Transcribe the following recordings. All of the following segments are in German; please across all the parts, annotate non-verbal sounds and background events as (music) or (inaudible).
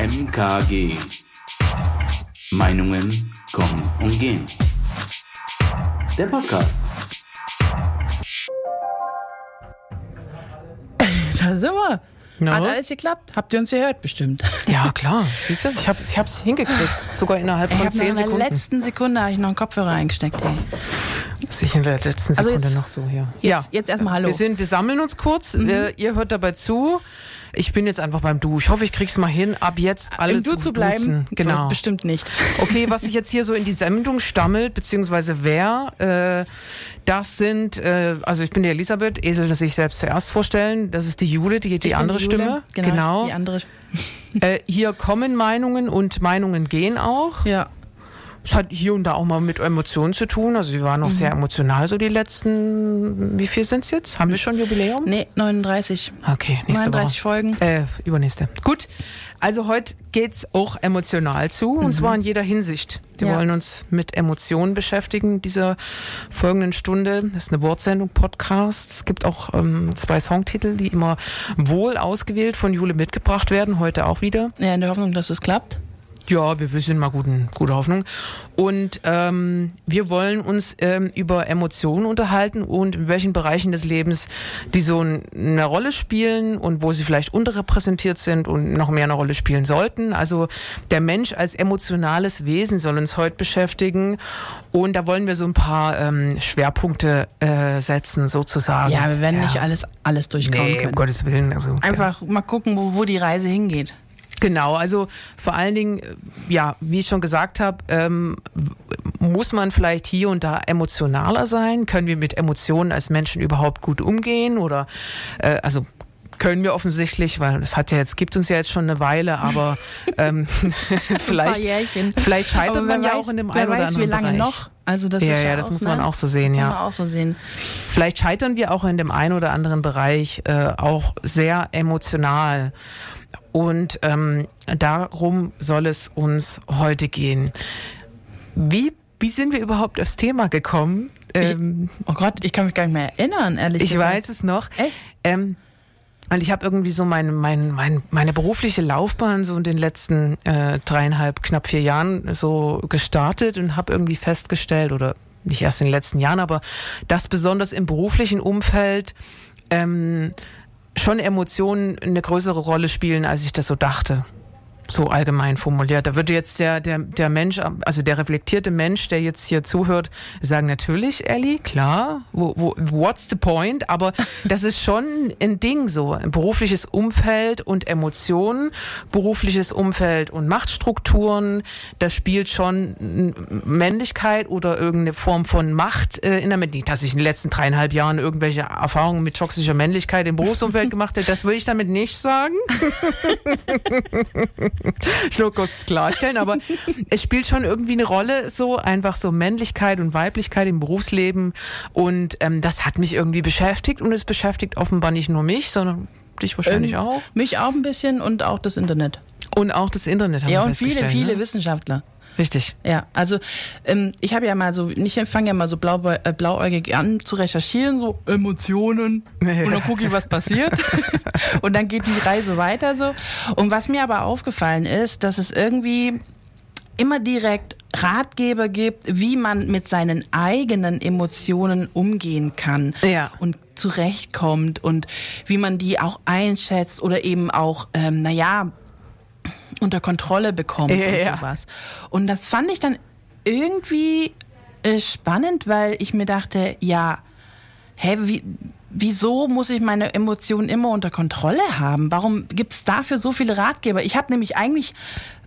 MKG. Meinungen kommen und gehen. Der Podcast. (laughs) Da sind wir. Na? Hat alles geklappt. Habt ihr uns gehört bestimmt? Ja, klar. Siehst du, ich habe ich hab's hingekriegt. Sogar innerhalb von zehn in der Sekunden. letzten Sekunde habe ich noch einen Kopfhörer eingesteckt. Ey. Sich in der letzten Also Sekunde jetzt- noch so hier. Jetzt, jetzt erstmal Hallo. Mhm. Wir, sind, wir sammeln uns kurz. Äh, ihr hört dabei zu. Ich bin jetzt einfach beim Du. Ich hoffe, ich krieg's mal hin. Ab jetzt alle Im Du zu bleiben. duzen. Genau. Bestimmt nicht. (laughs) Okay, was sich jetzt hier so in die Sendung stammelt, beziehungsweise wer, äh, das sind, äh, also ich bin die Elisabeth, Esel, das sich selbst zuerst vorstellen. Das ist die Jule, die, die Ich andere die. Stimme. Genau, Die andere. Äh, hier kommen Meinungen und Meinungen gehen auch. Ja. Es hat hier und da auch mal mit Emotionen zu tun. Also sie waren auch sehr emotional so die letzten, wie viel sind's jetzt? Haben wir schon Jubiläum? Nee, 39. Okay, nächste 39 Woche. Folgen. Äh, übernächste. Gut. Also heute geht's auch emotional zu und zwar in jeder Hinsicht. Wir Ja. wollen uns mit Emotionen beschäftigen in dieser folgenden Stunde. Das ist eine Wortsendung, Podcast. Es gibt auch ähm, zwei Songtitel, die immer wohl ausgewählt von Jule mitgebracht werden. Heute auch wieder. Ja, in der Hoffnung, dass es klappt. Ja, wir, sind mal guten, gute Hoffnung. Und ähm, wir wollen uns ähm, über Emotionen unterhalten und in welchen Bereichen des Lebens die so eine Rolle spielen und wo sie vielleicht unterrepräsentiert sind und noch mehr eine Rolle spielen sollten. Also der Mensch als emotionales Wesen soll uns heute beschäftigen. Und da wollen wir so ein paar ähm, Schwerpunkte äh, setzen, sozusagen. Ja, wir werden nicht alles, alles durchkauen Nee, um können. Gottes Willen. Also, Einfach mal gucken, wo, wo die Reise hingeht. Genau, also vor allen Dingen, äh, ja, wie ich schon gesagt habe, ähm, muss man vielleicht hier und da emotionaler sein? Können wir mit Emotionen als Menschen überhaupt gut umgehen? Oder äh, also können wir offensichtlich, weil es hat ja jetzt, gibt uns ja jetzt schon eine Weile, aber (laughs) ähm, vielleicht, vielleicht scheitert Aber man ja weiß- auch in dem einen oder weiß, anderen wie lange Bereich. noch. Also das ja, ist ja, ja das auch, muss ne? man auch so sehen, Kann ja. man auch so sehen. Vielleicht scheitern wir auch in dem einen oder anderen Bereich äh, auch sehr emotional. Und ähm, darum soll es uns heute gehen. Wie, wie sind wir überhaupt aufs Thema gekommen? Ähm, Oh Gott, ich kann mich gar nicht mehr erinnern, ehrlich ich gesagt. weiß es noch. Echt? Ähm, weil ich habe irgendwie so meine, mein, mein, meine berufliche Laufbahn so in den letzten äh, dreieinhalb, knapp vier Jahren so gestartet und habe irgendwie festgestellt, oder nicht erst in den letzten Jahren, aber dass besonders im beruflichen Umfeld ähm, schon Emotionen eine größere Rolle spielen, als ich das so dachte. So allgemein formuliert. Da würde jetzt der, der, der Mensch, also der reflektierte Mensch, der jetzt hier zuhört, sagen, natürlich, Ellie, klar, wo, wo, what's the point? Aber das ist schon ein Ding so. Ein berufliches Umfeld und Emotionen, berufliches Umfeld und Machtstrukturen, da spielt schon Männlichkeit oder irgendeine Form von Macht äh, in der Mitte. Nicht, dass ich in den letzten dreieinhalb Jahren irgendwelche Erfahrungen mit toxischer Männlichkeit im Berufsumfeld (laughs) gemacht habe, das will ich damit nicht sagen. (laughs) (laughs) nur kurz klarstellen, aber es spielt schon irgendwie eine Rolle, so einfach so Männlichkeit und Weiblichkeit im Berufsleben. Und ähm, das hat mich irgendwie beschäftigt und es beschäftigt offenbar nicht nur mich, sondern dich wahrscheinlich Ähm, auch. Mich auch ein bisschen und auch das Internet. Und auch das Internet haben Ja, und viele, festgestellt, viele ne? Wissenschaftler. Richtig. Ja, also ähm, ich habe ja mal so, ich fange ja mal so blau, äh, blauäugig an zu recherchieren, so Emotionen und dann gucke ich, was passiert (laughs) und dann geht die Reise weiter so. Und was mir aber aufgefallen ist, dass es irgendwie immer direkt Ratgeber gibt, wie man mit seinen eigenen Emotionen umgehen kann Ja. und zurechtkommt und wie man die auch einschätzt oder eben auch, ähm, naja, unter Kontrolle bekommt Ja, und sowas. Und das fand ich dann irgendwie äh, spannend, weil ich mir dachte, ja, hä, wie, wieso muss ich meine Emotionen immer unter Kontrolle haben? Warum gibt es dafür so viele Ratgeber? Ich habe nämlich eigentlich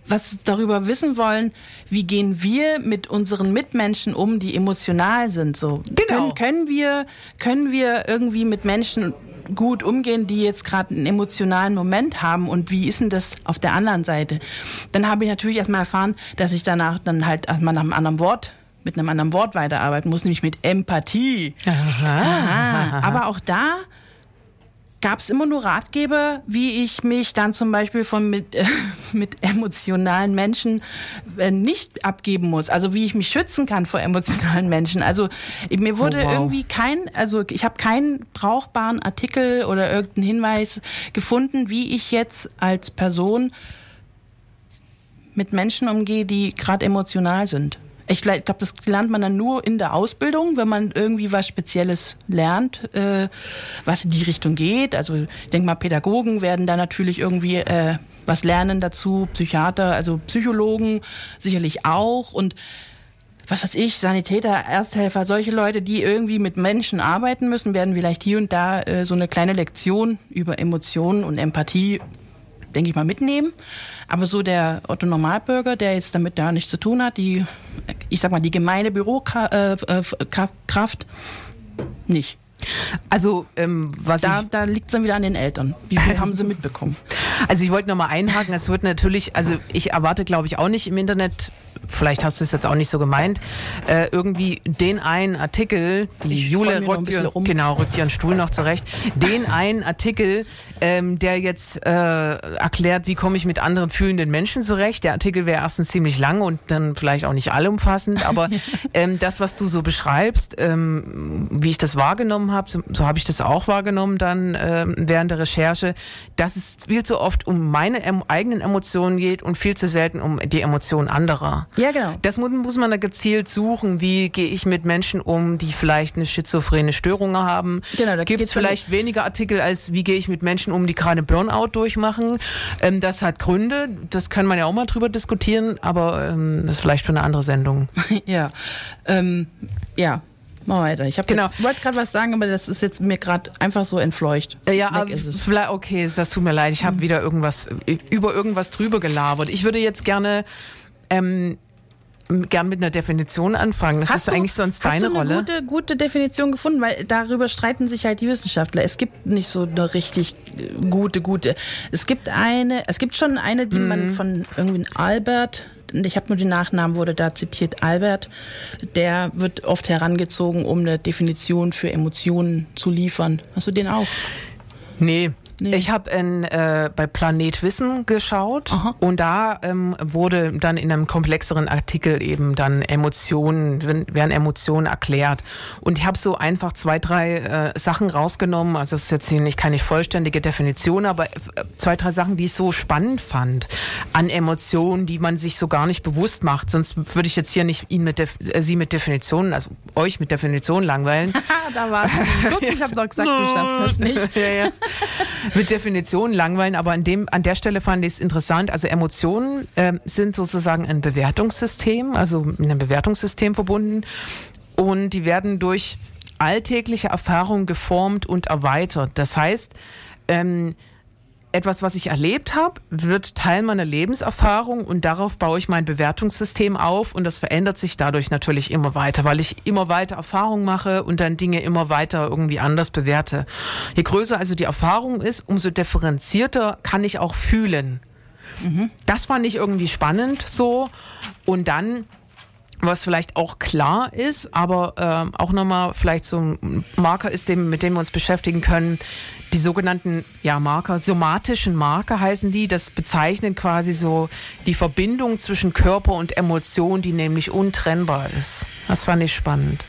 was darüber wissen wollen, wie gehen wir mit unseren Mitmenschen um, die emotional sind. So Genau. können, können wir können wir irgendwie mit Menschen gut umgehen, die jetzt gerade einen emotionalen Moment haben und wie ist denn das auf der anderen Seite? Dann habe ich natürlich erstmal erfahren, dass ich danach dann halt erstmal nach einem anderen Wort mit einem anderen Wort weiterarbeiten muss, nämlich mit Empathie. Ah, aber auch da gab es immer nur Ratgeber, wie ich mich dann zum Beispiel von mit, äh, (laughs) mit emotionalen Menschen äh, nicht abgeben muss. Also wie ich mich schützen kann vor emotionalen Menschen. Also ich- mir wurde Oh, wow. irgendwie kein, also ich habe keinen brauchbaren Artikel oder irgendeinen Hinweis gefunden, wie ich jetzt als Person mit Menschen umgehe, die gerade emotional sind. Ich glaube, das lernt man dann nur in der Ausbildung, wenn man irgendwie was Spezielles lernt, äh, was in die Richtung geht. Also ich denke mal, Pädagogen werden da natürlich irgendwie äh, was lernen dazu, Psychiater, also Psychologen sicherlich auch und was weiß ich, Sanitäter, Ersthelfer, solche Leute, die irgendwie mit Menschen arbeiten müssen, werden vielleicht hier und da äh, so eine kleine Lektion über Emotionen und Empathie, denke ich mal, mitnehmen. Aber so der Otto Normalbürger, der jetzt damit da nichts zu tun hat, die, ich sag mal, die gemeine Bürokraft, nicht. Also, ähm, was da, ich, da liegt es dann wieder an den Eltern. Wie viel (laughs) haben sie mitbekommen? Also ich wollte nochmal einhaken, es wird natürlich, also ich erwarte glaube ich auch nicht im Internet vielleicht hast du es jetzt auch nicht so gemeint, äh, irgendwie den einen Artikel, die ich Jule rückt, ihr, genau, rückt ihren Stuhl noch zurecht, den einen Artikel, ähm, der jetzt äh, erklärt, wie komme ich mit anderen fühlenden Menschen zurecht. Der Artikel wäre erstens ziemlich lang und dann vielleicht auch nicht allumfassend, aber (laughs) ähm, das, was du so beschreibst, ähm, wie ich das wahrgenommen habe, so, so habe ich das auch wahrgenommen dann ähm, während der Recherche, dass es viel zu oft um meine em eigenen Emotionen geht und viel zu selten um die Emotionen anderer. Ja, genau. Das muss, muss man da gezielt suchen. Wie gehe ich mit Menschen um, die vielleicht eine schizophrene Störung haben? Genau, da gibt es vielleicht weniger Artikel als wie gehe ich mit Menschen um, die gerade Burnout durchmachen. Ähm, das hat Gründe. Das kann man ja auch mal drüber diskutieren, aber ähm, das ist vielleicht für eine andere Sendung. (laughs) ja, ähm, ja. Mal weiter. Ich genau. wollte gerade was sagen, aber das ist jetzt mir gerade einfach so entfleucht. Ja, aber vielleicht, okay, das tut mir leid. Ich habe mhm. wieder irgendwas über irgendwas drüber gelabert. Ich würde jetzt gerne ähm, gern mit einer Definition anfangen. Das hast ist du, eigentlich sonst deine Rolle. Hast du eine Gute, gute Definition gefunden, weil darüber streiten sich halt die Wissenschaftler. Es gibt nicht so eine richtig gute, gute. Es gibt eine, es gibt schon eine, die mhm. man von irgendwie Albert ich habe nur den Nachnamen, wurde da zitiert, Albert, der wird oft herangezogen, um eine Definition für Emotionen zu liefern. Hast du den auch? Nee, Nee. Ich habe äh, bei Planet Wissen geschaut Aha. und da ähm, wurde dann in einem komplexeren Artikel eben dann Emotionen, werden Emotionen erklärt. Und ich habe so einfach zwei, drei äh, Sachen rausgenommen. Also das ist jetzt hier nicht keine vollständige Definition, aber äh, zwei, drei Sachen, die ich so spannend fand an Emotionen, die man sich so gar nicht bewusst macht. Sonst würde ich jetzt hier nicht ihn mit Def äh, Sie mit Definitionen, also euch mit Definitionen langweilen. (laughs) da war's. Guck, ich habe doch gesagt, du schaffst das nicht. (laughs) ja, ja (laughs) mit Definitionen langweilen, aber an, dem, an der Stelle fand ich es interessant. Also Emotionen äh, sind sozusagen ein Bewertungssystem, also mit einem Bewertungssystem verbunden und die werden durch alltägliche Erfahrungen geformt und erweitert. Das heißt, ähm, etwas, was ich erlebt habe, wird Teil meiner Lebenserfahrung und darauf baue ich mein Bewertungssystem auf und das verändert sich dadurch natürlich immer weiter, weil ich immer weiter Erfahrung mache und dann Dinge immer weiter irgendwie anders bewerte. Je größer also die Erfahrung ist, umso differenzierter kann ich auch fühlen. Mhm. Das fand ich irgendwie spannend so und dann was vielleicht auch klar ist, aber äh, auch nochmal vielleicht so ein Marker ist, dem, mit dem wir uns beschäftigen können, die sogenannten ja, Marker, somatischen Marker heißen die. Das bezeichnet quasi so die Verbindung zwischen Körper und Emotion, die nämlich untrennbar ist. Das fand ich spannend.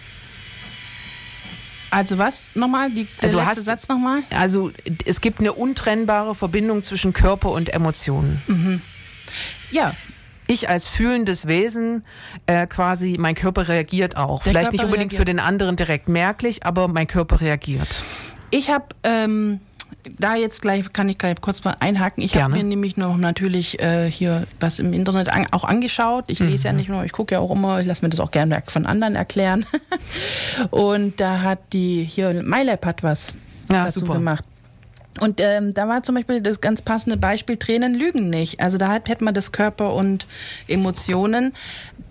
Also was nochmal? Die, der du letzte hast, Satz nochmal? Also es gibt eine untrennbare Verbindung zwischen Körper und Emotionen. Mhm. Ja, ich als fühlendes Wesen äh, quasi, mein Körper reagiert auch. Der Vielleicht Körper nicht unbedingt reagiert. für den anderen direkt merklich, aber mein Körper reagiert. Ich habe ähm, da jetzt gleich kann ich gleich kurz mal einhaken. Ich habe mir nämlich noch natürlich äh, hier was im Internet an, auch angeschaut. Ich lese mhm. ja nicht nur, ich gucke ja auch immer, ich lasse mir das auch gerne von anderen erklären. (laughs) Und da hat die hier MyLab hat was ja, dazu super. gemacht. Und ähm, da war zum Beispiel das ganz passende Beispiel, Tränen lügen nicht. Also da hat, hätte man das Körper und Emotionen.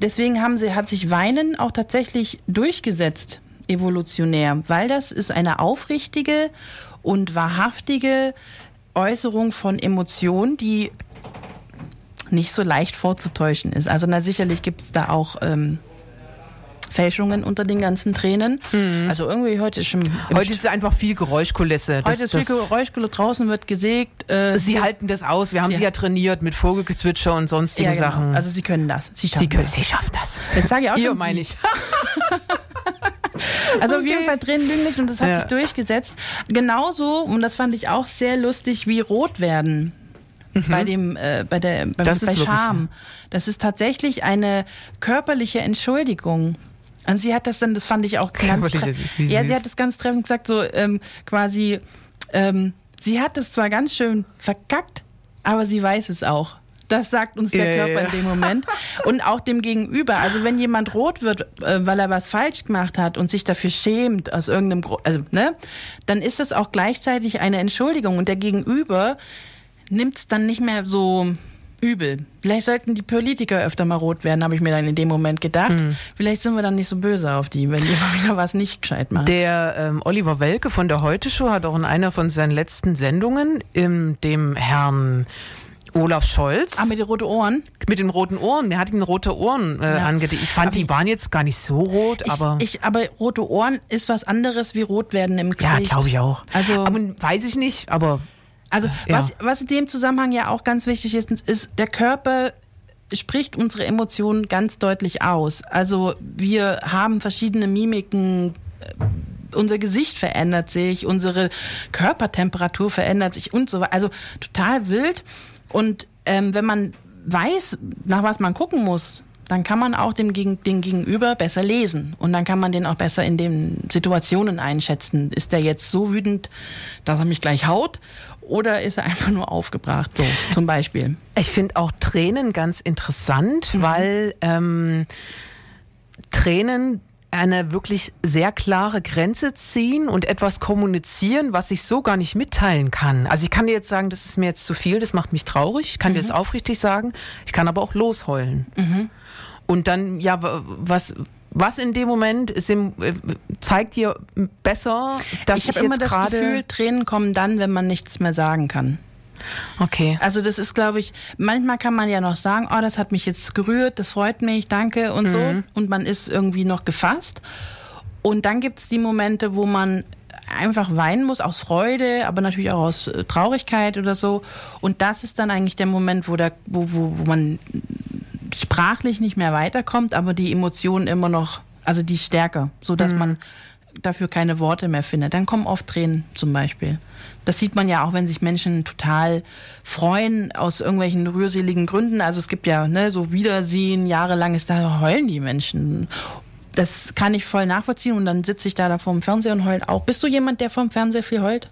Deswegen haben sie, hat sich Weinen auch tatsächlich durchgesetzt, evolutionär, weil das ist eine aufrichtige und wahrhaftige Äußerung von Emotionen, die nicht so leicht vorzutäuschen ist. Also na sicherlich gibt es da auch ähm, Fälschungen unter den ganzen Tränen. Mhm. Also irgendwie heute ist schon. Heute ist es einfach viel Geräuschkulisse. Das, heute ist viel Geräuschkulisse. Draußen wird gesägt. Äh, sie halten das aus. Wir haben sie, sie ja trainiert mit Vogelgezwitscher und sonstigen ja, genau. Sachen. Also sie können das. Sie schaffen sie, können, das. sie schaffen das. Jetzt sage ich auch Hier schon. meine ich. (laughs) Also okay. auf jeden Fall Tränen lügen nicht und das hat ja. sich durchgesetzt. Genauso, und das fand ich auch sehr lustig, wie rot werden. mhm. bei dem, äh, bei der, bei, das bei Scham. Das ist tatsächlich eine körperliche Entschuldigung. Und sie hat das dann, das fand ich auch ganz Ja, sie hat das ganz treffend gesagt, so ähm, quasi, ähm, sie hat es zwar ganz schön verkackt, aber sie weiß es auch. Das sagt uns der ja, Körper ja. in dem Moment. Und auch dem Gegenüber. Also wenn jemand rot wird, äh, weil er was falsch gemacht hat und sich dafür schämt, aus irgendeinem Grund, also, ne, dann ist das auch gleichzeitig eine Entschuldigung. Und der Gegenüber nimmt es dann nicht mehr so übel. Vielleicht sollten die Politiker öfter mal rot werden, habe ich mir dann in dem Moment gedacht. Mhm. Vielleicht sind wir dann nicht so böse auf die, wenn die (laughs) mal wieder was nicht gescheit machen. Der ähm, Oliver Welke von der Heute Show hat auch in einer von seinen letzten Sendungen in dem Herrn Olaf Scholz. Ah, mit den roten Ohren? Mit den roten Ohren. Der hat ihn rote Ohren äh, ja. angedeckt. Ich fand, aber die ich, waren jetzt gar nicht so rot, ich, aber. Ich, aber rote Ohren ist was anderes wie rot werden im Gesicht. Ja, glaube ich auch. Also, aber weiß ich nicht, aber. Also, ja. was, was in dem Zusammenhang ja auch ganz wichtig ist, ist, der Körper spricht unsere Emotionen ganz deutlich aus. Also, wir haben verschiedene Mimiken unser Gesicht verändert sich, unsere Körpertemperatur verändert sich und so weiter. Also total wild. Und ähm, wenn man weiß, nach was man gucken muss, dann kann man auch dem den Gegenüber besser lesen. Und dann kann man den auch besser in den Situationen einschätzen. Ist der jetzt so wütend, dass er mich gleich haut? Oder ist er einfach nur aufgebracht, so zum Beispiel? Ich finde auch Tränen ganz interessant, mhm. weil ähm, Tränen eine wirklich sehr klare Grenze ziehen und etwas kommunizieren, was ich so gar nicht mitteilen kann. Also ich kann dir jetzt sagen, das ist mir jetzt zu viel, das macht mich traurig. Ich kann mhm. dir das aufrichtig sagen. Ich kann aber auch losheulen. Mhm. Und dann, ja, was, was in dem Moment im, äh, zeigt dir besser, dass ich, ich habe immer das Gefühl, Tränen kommen dann, wenn man nichts mehr sagen kann. Okay. Also das ist, glaube ich, manchmal kann man ja noch sagen, oh, das hat mich jetzt gerührt, das freut mich, danke und mhm. so. Und man ist irgendwie noch gefasst. Und dann gibt es die Momente, wo man einfach weinen muss, aus Freude, aber natürlich auch aus äh, Traurigkeit oder so. Und das ist dann eigentlich der Moment, wo, der, wo, wo, wo man sprachlich nicht mehr weiterkommt, aber die Emotionen immer noch, also die stärker, so dass mhm. man dafür keine Worte mehr findet. Dann kommen oft Tränen zum Beispiel. Das sieht man ja auch, wenn sich Menschen total freuen aus irgendwelchen rührseligen Gründen. Also es gibt ja ne, so Wiedersehen, jahrelang ist da heulen die Menschen. Das kann ich voll nachvollziehen und dann sitze ich da, da vor dem Fernseher und heule auch. Bist du jemand, der vom Fernseher viel heult?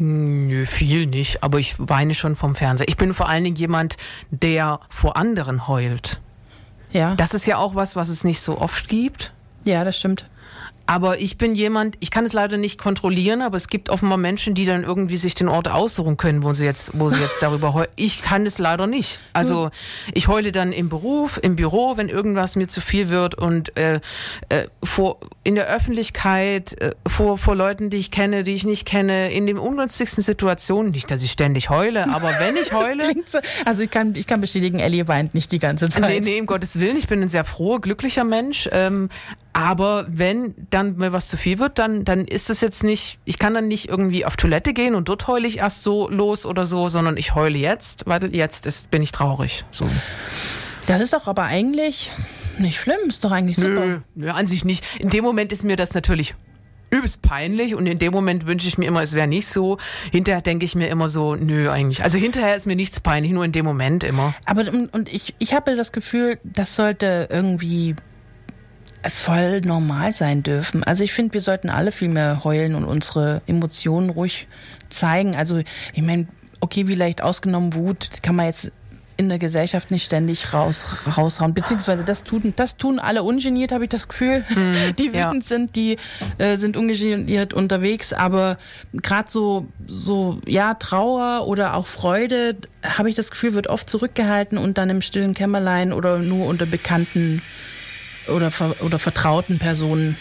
Nö, viel nicht, aber ich weine schon vom Fernseher. Ich bin vor allen Dingen jemand, der vor anderen heult. Ja. Das ist ja auch was, was es nicht so oft gibt. Ja, das stimmt. Aber ich bin jemand, ich kann es leider nicht kontrollieren, aber es gibt offenbar Menschen, die dann irgendwie sich den Ort aussuchen können, wo sie jetzt, wo sie jetzt darüber heulen. Ich kann es leider nicht. Also ich heule dann im Beruf, im Büro, wenn irgendwas mir zu viel wird und äh, äh, vor in der Öffentlichkeit, äh, vor, vor Leuten, die ich kenne, die ich nicht kenne, in den ungünstigsten Situationen. Nicht, dass ich ständig heule, aber wenn ich (laughs) heule. So, also ich kann, ich kann bestätigen, Ellie weint nicht die ganze Zeit. Nee, nee, um Gottes Willen. Ich bin ein sehr froher, glücklicher Mensch. Ähm, aber wenn dann mir was zu viel wird, dann, dann ist es jetzt nicht, ich kann dann nicht irgendwie auf Toilette gehen und dort heule ich erst so los oder so, sondern ich heule jetzt, weil jetzt ist, bin ich traurig. So. Das ist doch aber eigentlich nicht schlimm, ist doch eigentlich super. Nö, nö, an sich nicht. In dem Moment ist mir das natürlich übelst peinlich und in dem Moment wünsche ich mir immer, es wäre nicht so. Hinterher denke ich mir immer so, nö, eigentlich. Also hinterher ist mir nichts peinlich, nur in dem Moment immer. Aber und ich, ich habe das Gefühl, das sollte irgendwie voll normal sein dürfen. Also ich finde, wir sollten alle viel mehr heulen und unsere Emotionen ruhig zeigen. Also ich meine, okay, vielleicht ausgenommen Wut, kann man jetzt in der Gesellschaft nicht ständig raus, raushauen. Beziehungsweise das tun, das tun alle ungeniert, habe ich das Gefühl. Hm, die wütend ja. sind, die äh, sind ungeniert unterwegs. Aber gerade so, so, ja, Trauer oder auch Freude, habe ich das Gefühl, wird oft zurückgehalten und dann im stillen Kämmerlein oder nur unter Bekannten oder, oder vertrauten Personen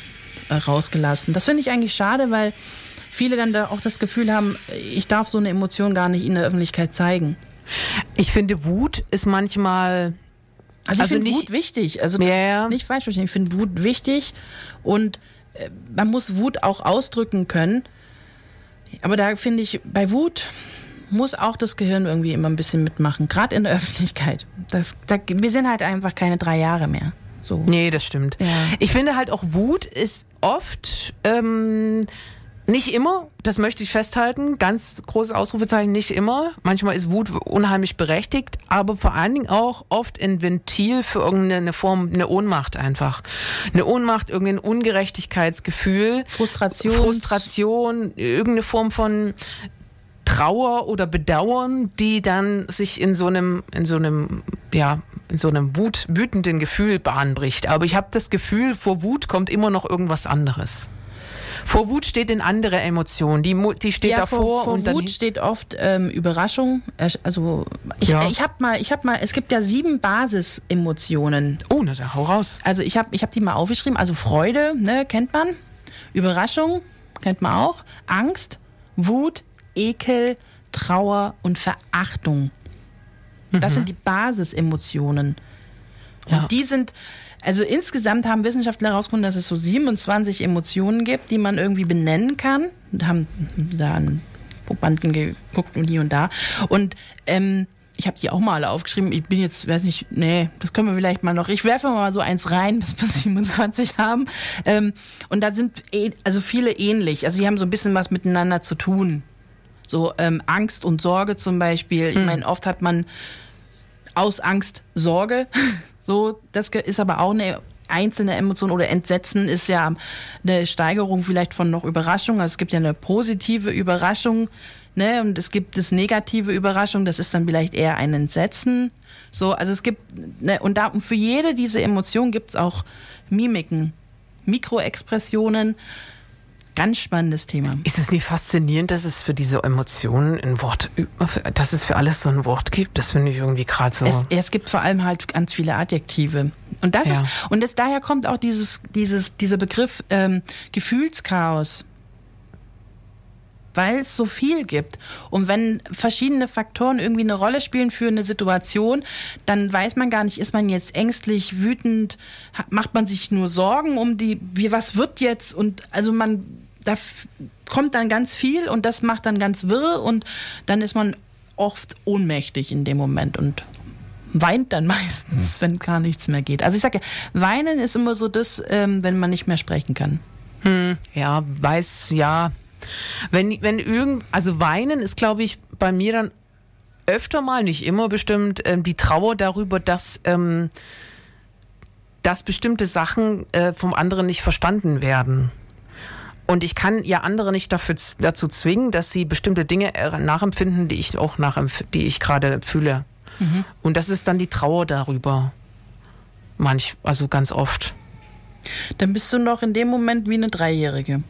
äh, rausgelassen. Das finde ich eigentlich schade, weil viele dann da auch das Gefühl haben, ich darf so eine Emotion gar nicht in der Öffentlichkeit zeigen. Ich finde, Wut ist manchmal. Also, also ich finde Wut wichtig. Also yeah. nicht falsch verstehen. Ich finde Wut wichtig und äh, man muss Wut auch ausdrücken können. Aber da finde ich, bei Wut muss auch das Gehirn irgendwie immer ein bisschen mitmachen, gerade in der (laughs) Öffentlichkeit. Das, da, wir sind halt einfach keine drei Jahre mehr. So. Nee, das stimmt. Ja. Ich finde halt auch Wut ist oft ähm, Nicht immer, das möchte ich festhalten. Ganz großes Ausrufezeichen, nicht immer. Manchmal ist Wut unheimlich berechtigt, aber vor allen Dingen auch oft ein Ventil für irgendeine Form, eine Ohnmacht einfach. Eine Ohnmacht, irgendein Ungerechtigkeitsgefühl. Frustration. Frustration, irgendeine Form von Trauer oder Bedauern, die dann sich in so einem, in so einem, ja, in so einem Wut, wütenden Gefühl Bahn bricht. Aber ich habe das Gefühl, vor Wut kommt immer noch irgendwas anderes. Vor Wut steht eine andere Emotion. Die, die steht ja, davor. Vor, vor und Wut steht oft ähm, Überraschung. Also ich, Ja. ich habe mal, ich habe mal, es gibt ja sieben Basisemotionen. oh, na, da hau raus. Also ich habe ich hab die mal aufgeschrieben. Also Freude, ne, kennt man. Überraschung, kennt man auch. Angst, Wut, Ekel, Trauer und Verachtung. Das sind die Basisemotionen. Und Ja. die sind, also insgesamt haben Wissenschaftler herausgefunden, dass es so 27 Emotionen gibt, die man irgendwie benennen kann. Und haben da an Probanden geguckt und hier und da. Und ähm, ich habe die auch mal alle aufgeschrieben. Ich bin jetzt, weiß nicht, nee, das können wir vielleicht mal noch. Ich werfe mal so eins rein, bis wir (laughs) 27 haben. Ähm, und da sind eh, also viele ähnlich. Also die haben so ein bisschen was miteinander zu tun. So ähm, Angst und Sorge zum Beispiel. Ich meine, oft hat man aus Angst Sorge. (laughs) So, das ist aber auch eine einzelne Emotion oder Entsetzen ist ja eine Steigerung vielleicht von noch Überraschung. Also es gibt ja eine positive Überraschung, ne, und es gibt das negative Überraschung, das ist dann vielleicht eher ein Entsetzen. So, also es gibt, ne, und da und für jede diese Emotion gibt es auch Mimiken, Mikroexpressionen. Ganz spannendes Thema. Ist es nicht faszinierend, dass es für diese Emotionen ein Wort, dass es für alles so ein Wort gibt? Das finde ich irgendwie gerade so. Es, es gibt vor allem halt ganz viele Adjektive. Und das Ja. ist, und das, daher kommt auch dieses, dieses, dieser Begriff ähm, Gefühlschaos. Weil es so viel gibt. Und wenn verschiedene Faktoren irgendwie eine Rolle spielen für eine Situation, dann weiß man gar nicht, ist man jetzt ängstlich, wütend, macht man sich nur Sorgen um die, wie, was wird jetzt? Und also man, da kommt dann ganz viel und das macht dann ganz wirr und dann ist man oft ohnmächtig in dem Moment und weint dann (laughs) meistens, wenn gar nichts mehr geht. Also ich sage, weinen ist immer so das, ähm, wenn man nicht mehr sprechen kann. Ja, weiß, ja. Wenn, wenn irgend, also weinen ist, glaube ich, bei mir dann öfter mal, nicht immer bestimmt, ähm, die Trauer darüber, dass, ähm, dass bestimmte Sachen äh, vom anderen nicht verstanden werden. Und ich kann ja andere nicht dafür, dazu zwingen, dass sie bestimmte Dinge äh, nachempfinden, die ich auch nachempf die ich gerade fühle. Und das ist dann die Trauer darüber. Manch, also ganz oft. Dann bist du noch in dem Moment wie eine Dreijährige.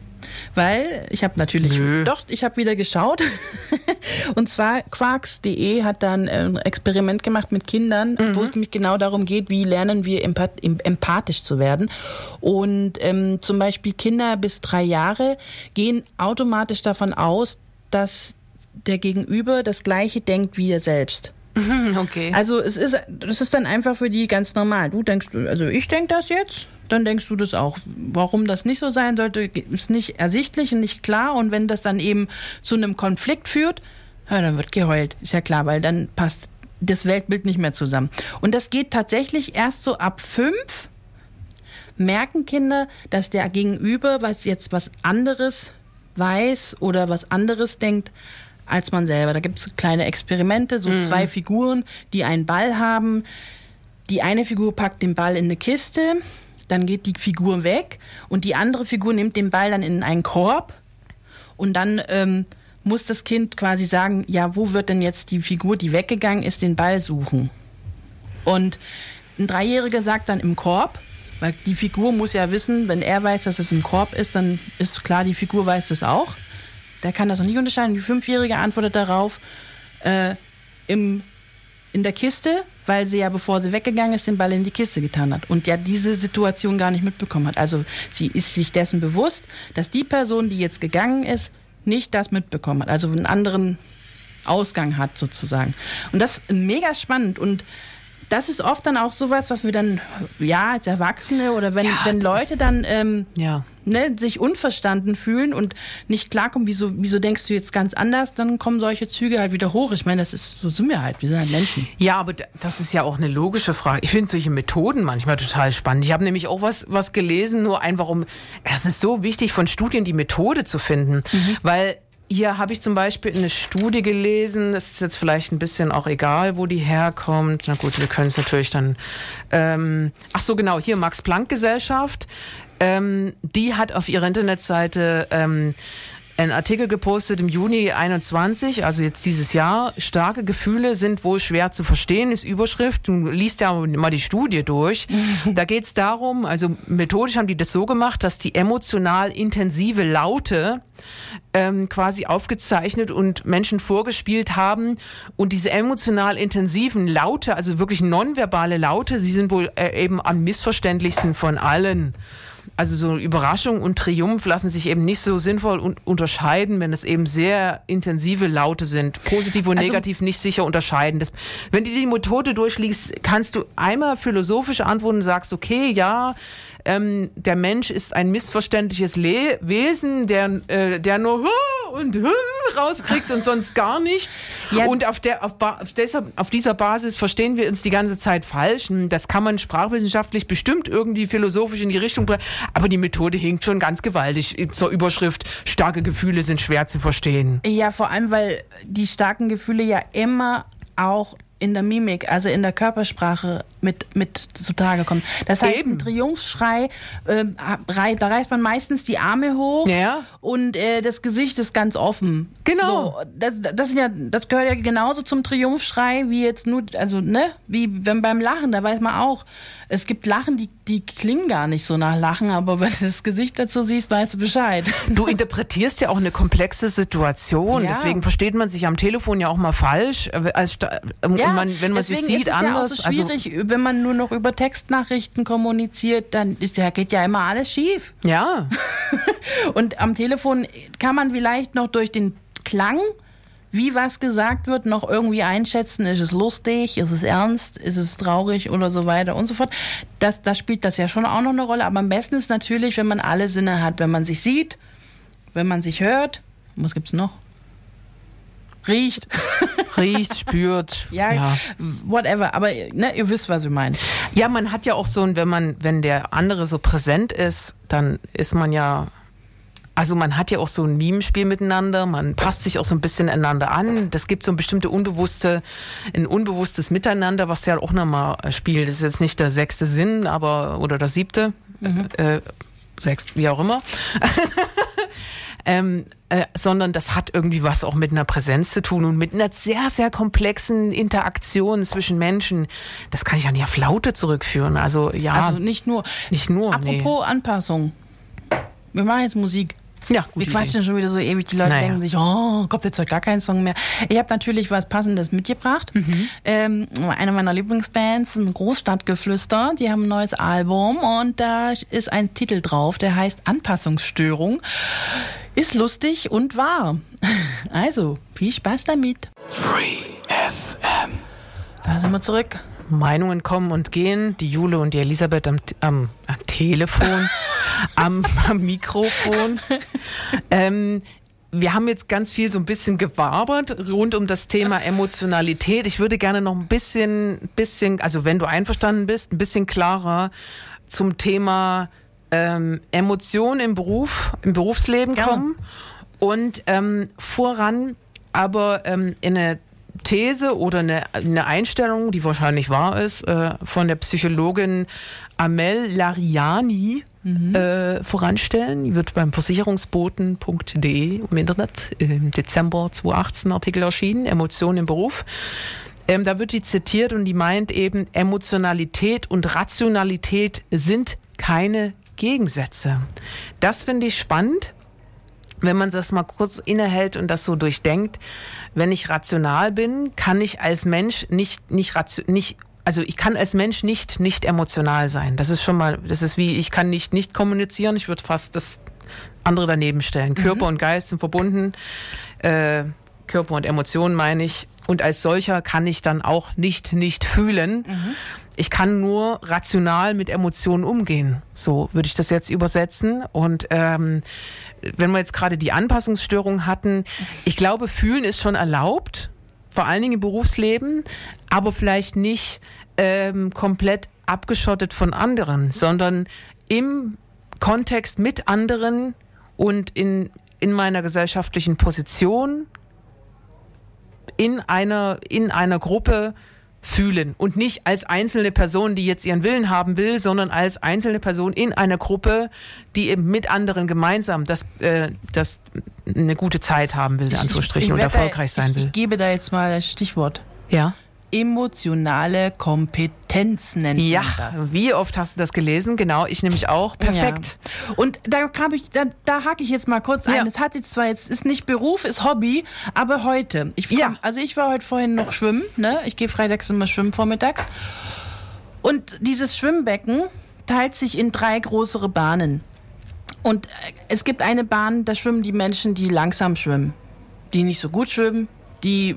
Weil ich habe natürlich, Nö. doch, ich habe wieder geschaut. (laughs) Und zwar quarks.de hat dann ein Experiment gemacht mit Kindern, wo es nämlich genau darum geht, wie lernen wir empath em- empathisch zu werden. Und ähm, zum Beispiel Kinder bis drei Jahre gehen automatisch davon aus, dass der Gegenüber das Gleiche denkt wie er selbst. Okay. Also es ist, es ist dann einfach für die ganz normal. Du denkst, also ich denke das jetzt, dann denkst du das auch. Warum das nicht so sein sollte, ist nicht ersichtlich und nicht klar. Und wenn das dann eben zu einem Konflikt führt, ja, dann wird geheult. Ist ja klar, weil dann passt das Weltbild nicht mehr zusammen. Und das geht tatsächlich erst so ab fünf, merken Kinder, dass der Gegenüber was jetzt was anderes weiß oder was anderes denkt als man selber. Da gibt es kleine Experimente, so zwei Figuren, die einen Ball haben. Die eine Figur packt den Ball in eine Kiste, dann geht die Figur weg und die andere Figur nimmt den Ball dann in einen Korb und dann ähm, muss das Kind quasi sagen, ja, wo wird denn jetzt die Figur, die weggegangen ist, den Ball suchen? Und ein Dreijähriger sagt dann im Korb, weil die Figur muss ja wissen, wenn er weiß, dass es im Korb ist, dann ist klar, die Figur weiß es auch. Der kann das noch nicht unterscheiden. Die Fünfjährige antwortet darauf, äh, im, in der Kiste, weil sie ja, bevor sie weggegangen ist, den Ball in die Kiste getan hat und ja diese Situation gar nicht mitbekommen hat. Also sie ist sich dessen bewusst, dass die Person, die jetzt gegangen ist, nicht das mitbekommen hat. Also einen anderen Ausgang hat sozusagen. Und das ist mega spannend und das ist oft dann auch sowas, was wir dann, ja, als Erwachsene oder wenn, wenn Leute dann ähm, Ja. Ne, sich unverstanden fühlen und nicht klarkommen, wieso, wieso denkst du jetzt ganz anders, dann kommen solche Züge halt wieder hoch. Ich meine, das ist, so sind wir halt, wir sind halt Menschen. Ja, aber das ist ja auch eine logische Frage. Ich finde solche Methoden manchmal total spannend. Ich habe nämlich auch was, was gelesen, nur einfach um, es ist so wichtig, von Studien die Methode zu finden, mhm. weil hier habe ich zum Beispiel eine Studie gelesen, das ist jetzt vielleicht ein bisschen auch egal, wo die herkommt. Na gut, wir können es natürlich dann. Ähm, ach so, genau, hier Max-Planck-Gesellschaft. Ähm, die hat auf ihrer Internetseite ähm, einen Artikel gepostet im Juni 21, also jetzt dieses Jahr. Starke Gefühle sind wohl schwer zu verstehen, ist Überschrift. Du liest ja mal die Studie durch. (laughs) Da geht es darum, also methodisch haben die das so gemacht, dass die emotional intensive Laute ähm, quasi aufgezeichnet und Menschen vorgespielt haben. Und diese emotional intensiven Laute, also wirklich nonverbale Laute, sie sind wohl äh, eben am missverständlichsten von allen. Also so Überraschung und Triumph lassen sich eben nicht so sinnvoll un unterscheiden, wenn es eben sehr intensive Laute sind. Positiv und also, negativ nicht sicher unterscheiden. Das, wenn du die Methode durchliest, kannst du einmal philosophisch antworten und sagst, okay, ja, ähm, der Mensch ist ein missverständliches Le Wesen, der, äh, der nur und rauskriegt und sonst gar nichts. (laughs) Ja. Und auf, der, auf, auf, deshalb, auf dieser Basis verstehen wir uns die ganze Zeit falsch. Hm, das kann man sprachwissenschaftlich bestimmt irgendwie philosophisch in die Richtung bringen. Aber die Methode hinkt schon ganz gewaltig zur Überschrift, starke Gefühle sind schwer zu verstehen. Ja, vor allem, weil die starken Gefühle ja immer auch in der Mimik, also in der Körpersprache mit, mit zutage kommen. Das heißt, Eben. ein Triumphschrei, äh, da reißt man meistens die Arme hoch ja. und äh, das Gesicht ist ganz offen. Genau. So, das, das, ja, das gehört ja genauso zum Triumphschrei wie jetzt nur, also ne, wie wenn beim Lachen, da weiß man auch, es gibt Lachen, die, die klingen gar nicht so nach Lachen, aber wenn du das Gesicht dazu siehst, weißt du Bescheid. Du interpretierst ja auch eine komplexe Situation, ja. deswegen versteht man sich am Telefon ja auch mal falsch, äh, als, ja, man, wenn man sich sieht, anders. Ja auch so also schwierig, also, wenn man nur noch über Textnachrichten kommuniziert, dann ist ja, geht ja immer alles schief. Ja. (laughs) Und am Telefon kann man vielleicht noch durch den Klang, wie was gesagt wird, noch irgendwie einschätzen, ist es lustig, ist es ernst, ist es traurig oder so weiter und so fort. Das, da spielt das ja schon auch noch eine Rolle. Aber am besten ist natürlich, wenn man alle Sinne hat, wenn man sich sieht, wenn man sich hört. Was gibt's noch? Riecht. Riecht, spürt. (laughs) Ja, ja, whatever. Aber ne, ihr wisst, was ich meine. Ja, man hat ja auch so, wenn man, wenn der andere so präsent ist, dann ist man ja also man hat ja auch so ein Mimenspiel miteinander, man passt sich auch so ein bisschen einander an. Das gibt so ein bestimmte unbewusste, ein unbewusstes Miteinander, was ja auch nochmal spielt. Das ist jetzt nicht der sechste Sinn, aber oder der siebte, mhm. äh, sechst, wie auch immer. (laughs) ähm, äh, sondern das hat irgendwie was auch mit einer Präsenz zu tun und mit einer sehr, sehr komplexen Interaktion zwischen Menschen. Das kann ich an die Flaute zurückführen. Also ja. Also nicht nur. Nicht nur. Apropos nee. Anpassung. Wir machen jetzt Musik. Ja, gut. Wir quatschen schon wieder so ewig. Die Leute naja. denken sich, oh, kommt jetzt heute gar kein Song mehr. Ich habe natürlich was Passendes mitgebracht. Mhm. Ähm, eine meiner Lieblingsbands, ein Großstadtgeflüster, die haben ein neues Album und da ist ein Titel drauf, der heißt Anpassungsstörung. Ist lustig und wahr. (laughs) Also, viel Spaß damit. Free FM. Da sind wir zurück. Meinungen kommen und gehen. Die Jule und die Elisabeth am, am, am Telefon, (laughs) am, am, Mikrofon. Ähm, wir haben jetzt ganz viel so ein bisschen gewabert rund um das Thema Emotionalität. Ich würde gerne noch ein bisschen, bisschen, also wenn du einverstanden bist, ein bisschen klarer zum Thema ähm, Emotionen im Beruf, im Berufsleben ja. kommen und ähm, voran aber ähm, in eine These oder eine, eine Einstellung, die wahrscheinlich wahr ist, äh, von der Psychologin Amel Lariani mhm. äh, voranstellen. Die wird beim versicherungsboten.de im Internet im Dezember 2018 Artikel erschienen, Emotionen im Beruf. Ähm, da wird die zitiert und die meint eben, Emotionalität und Rationalität sind keine Gegensätze. Das finde ich spannend, wenn man das mal kurz innehält und das so durchdenkt. Wenn ich rational bin, kann ich als Mensch nicht, nicht, nicht also ich kann als Mensch nicht nicht emotional sein. Das ist schon mal, das ist wie, ich kann nicht nicht kommunizieren. Ich würde fast das andere daneben stellen. Mhm. Körper und Geist sind verbunden. Äh, Körper und Emotionen meine ich. und als solcher kann ich dann auch nicht nicht fühlen. Mhm. Ich kann nur rational mit Emotionen umgehen. So würde ich das jetzt übersetzen. Und ähm, wenn wir jetzt gerade die Anpassungsstörung hatten, ich glaube, fühlen ist schon erlaubt, vor allen Dingen im Berufsleben, aber vielleicht nicht ähm, komplett abgeschottet von anderen, sondern im Kontext mit anderen und in, in meiner gesellschaftlichen Position in einer, in einer Gruppe fühlen und nicht als einzelne Person, die jetzt ihren Willen haben will, sondern als einzelne Person in einer Gruppe, die eben mit anderen gemeinsam das, äh, das eine gute Zeit haben will, in Anführungsstrichen, und erfolgreich sein will. Ich gebe da jetzt mal ein Stichwort. Ja emotionale Kompetenz nennt ja, man das. wie oft hast du das gelesen? Genau, ich nämlich auch. Perfekt. Ja. Und da habe ich, da, da hake ich jetzt mal kurz ein. Es hat jetzt zwar jetzt ist nicht Beruf, ist Hobby, aber heute. Ich ja. Also ich war heute vorhin noch schwimmen. Ne, ich gehe freitags immer schwimmen vormittags. Und dieses Schwimmbecken teilt sich in drei größere Bahnen. Und äh, es gibt eine Bahn, da schwimmen die Menschen, die langsam schwimmen, die nicht so gut schwimmen, die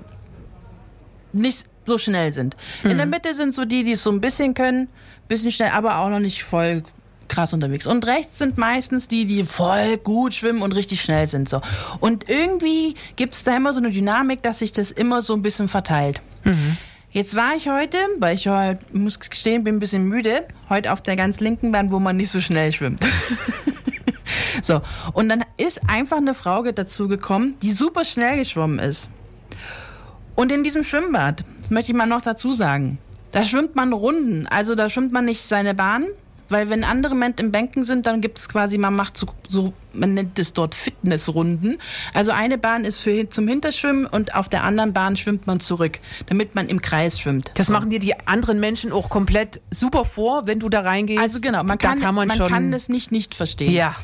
nicht so schnell sind. Mhm. In der mhm. Mitte sind so die, die es so ein bisschen können, bisschen schnell, aber auch noch nicht voll krass unterwegs. Und rechts sind meistens die, die voll gut schwimmen und richtig schnell sind. So. Und irgendwie gibt es da immer so eine Dynamik, dass sich das immer so ein bisschen verteilt. Mhm. Jetzt war ich heute, weil ich heute, muss gestehen, bin ein bisschen müde, heute auf der ganz linken Bahn, wo man nicht so schnell schwimmt. (laughs) so. Und dann ist einfach eine Frau dazu gekommen, die super schnell geschwommen ist. Und in diesem Schwimmbad, möchte ich mal noch dazu sagen, da schwimmt man Runden. Also da schwimmt man nicht seine Bahn, weil wenn andere Menschen im Bänken sind, dann gibt es quasi, man macht so, so, man nennt es dort Fitnessrunden. Also eine Bahn ist für zum Hinterschwimmen und auf der anderen Bahn schwimmt man zurück, damit man im Kreis schwimmt. Das machen dir die anderen Menschen auch komplett super vor, wenn du da reingehst. Also genau, man kann, kann man, man kann das nicht nicht verstehen. Ja.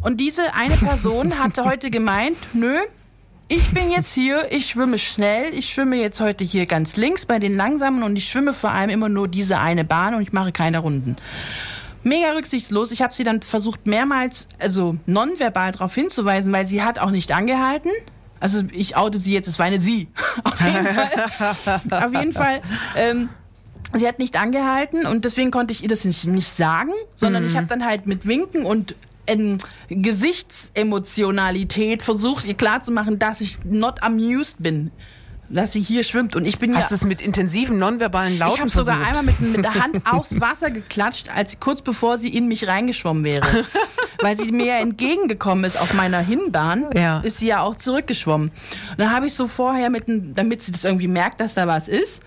Und diese eine Person (laughs) hatte heute gemeint, nö, ich bin jetzt hier, ich schwimme schnell, ich schwimme jetzt heute hier ganz links bei den Langsamen und ich schwimme vor allem immer nur diese eine Bahn und ich mache keine Runden. Mega rücksichtslos. Ich habe sie dann versucht mehrmals, also nonverbal darauf hinzuweisen, weil sie hat auch nicht angehalten. Also ich oute sie jetzt, es war eine sie. (laughs) Auf jeden Fall. Auf jeden Fall. Ähm, sie hat nicht angehalten und deswegen konnte ich ihr das nicht, nicht sagen, sondern mhm. ich habe dann halt mit Winken und ähm, Gesichtsemotionalität versucht, ihr klarzumachen, dass ich not amused bin dass sie hier schwimmt und ich bin Hast ja, es mit intensiven nonverbalen Lauten Ich habe sogar einmal mit, mit, der Hand (laughs) aufs Wasser geklatscht, als kurz bevor sie in mich reingeschwommen wäre. (laughs) Weil sie mir ja entgegengekommen ist auf meiner Hinbahn, ja. ist sie ja auch zurückgeschwommen. Und dann habe ich so vorher, mit, damit sie das irgendwie merkt, dass da was ist,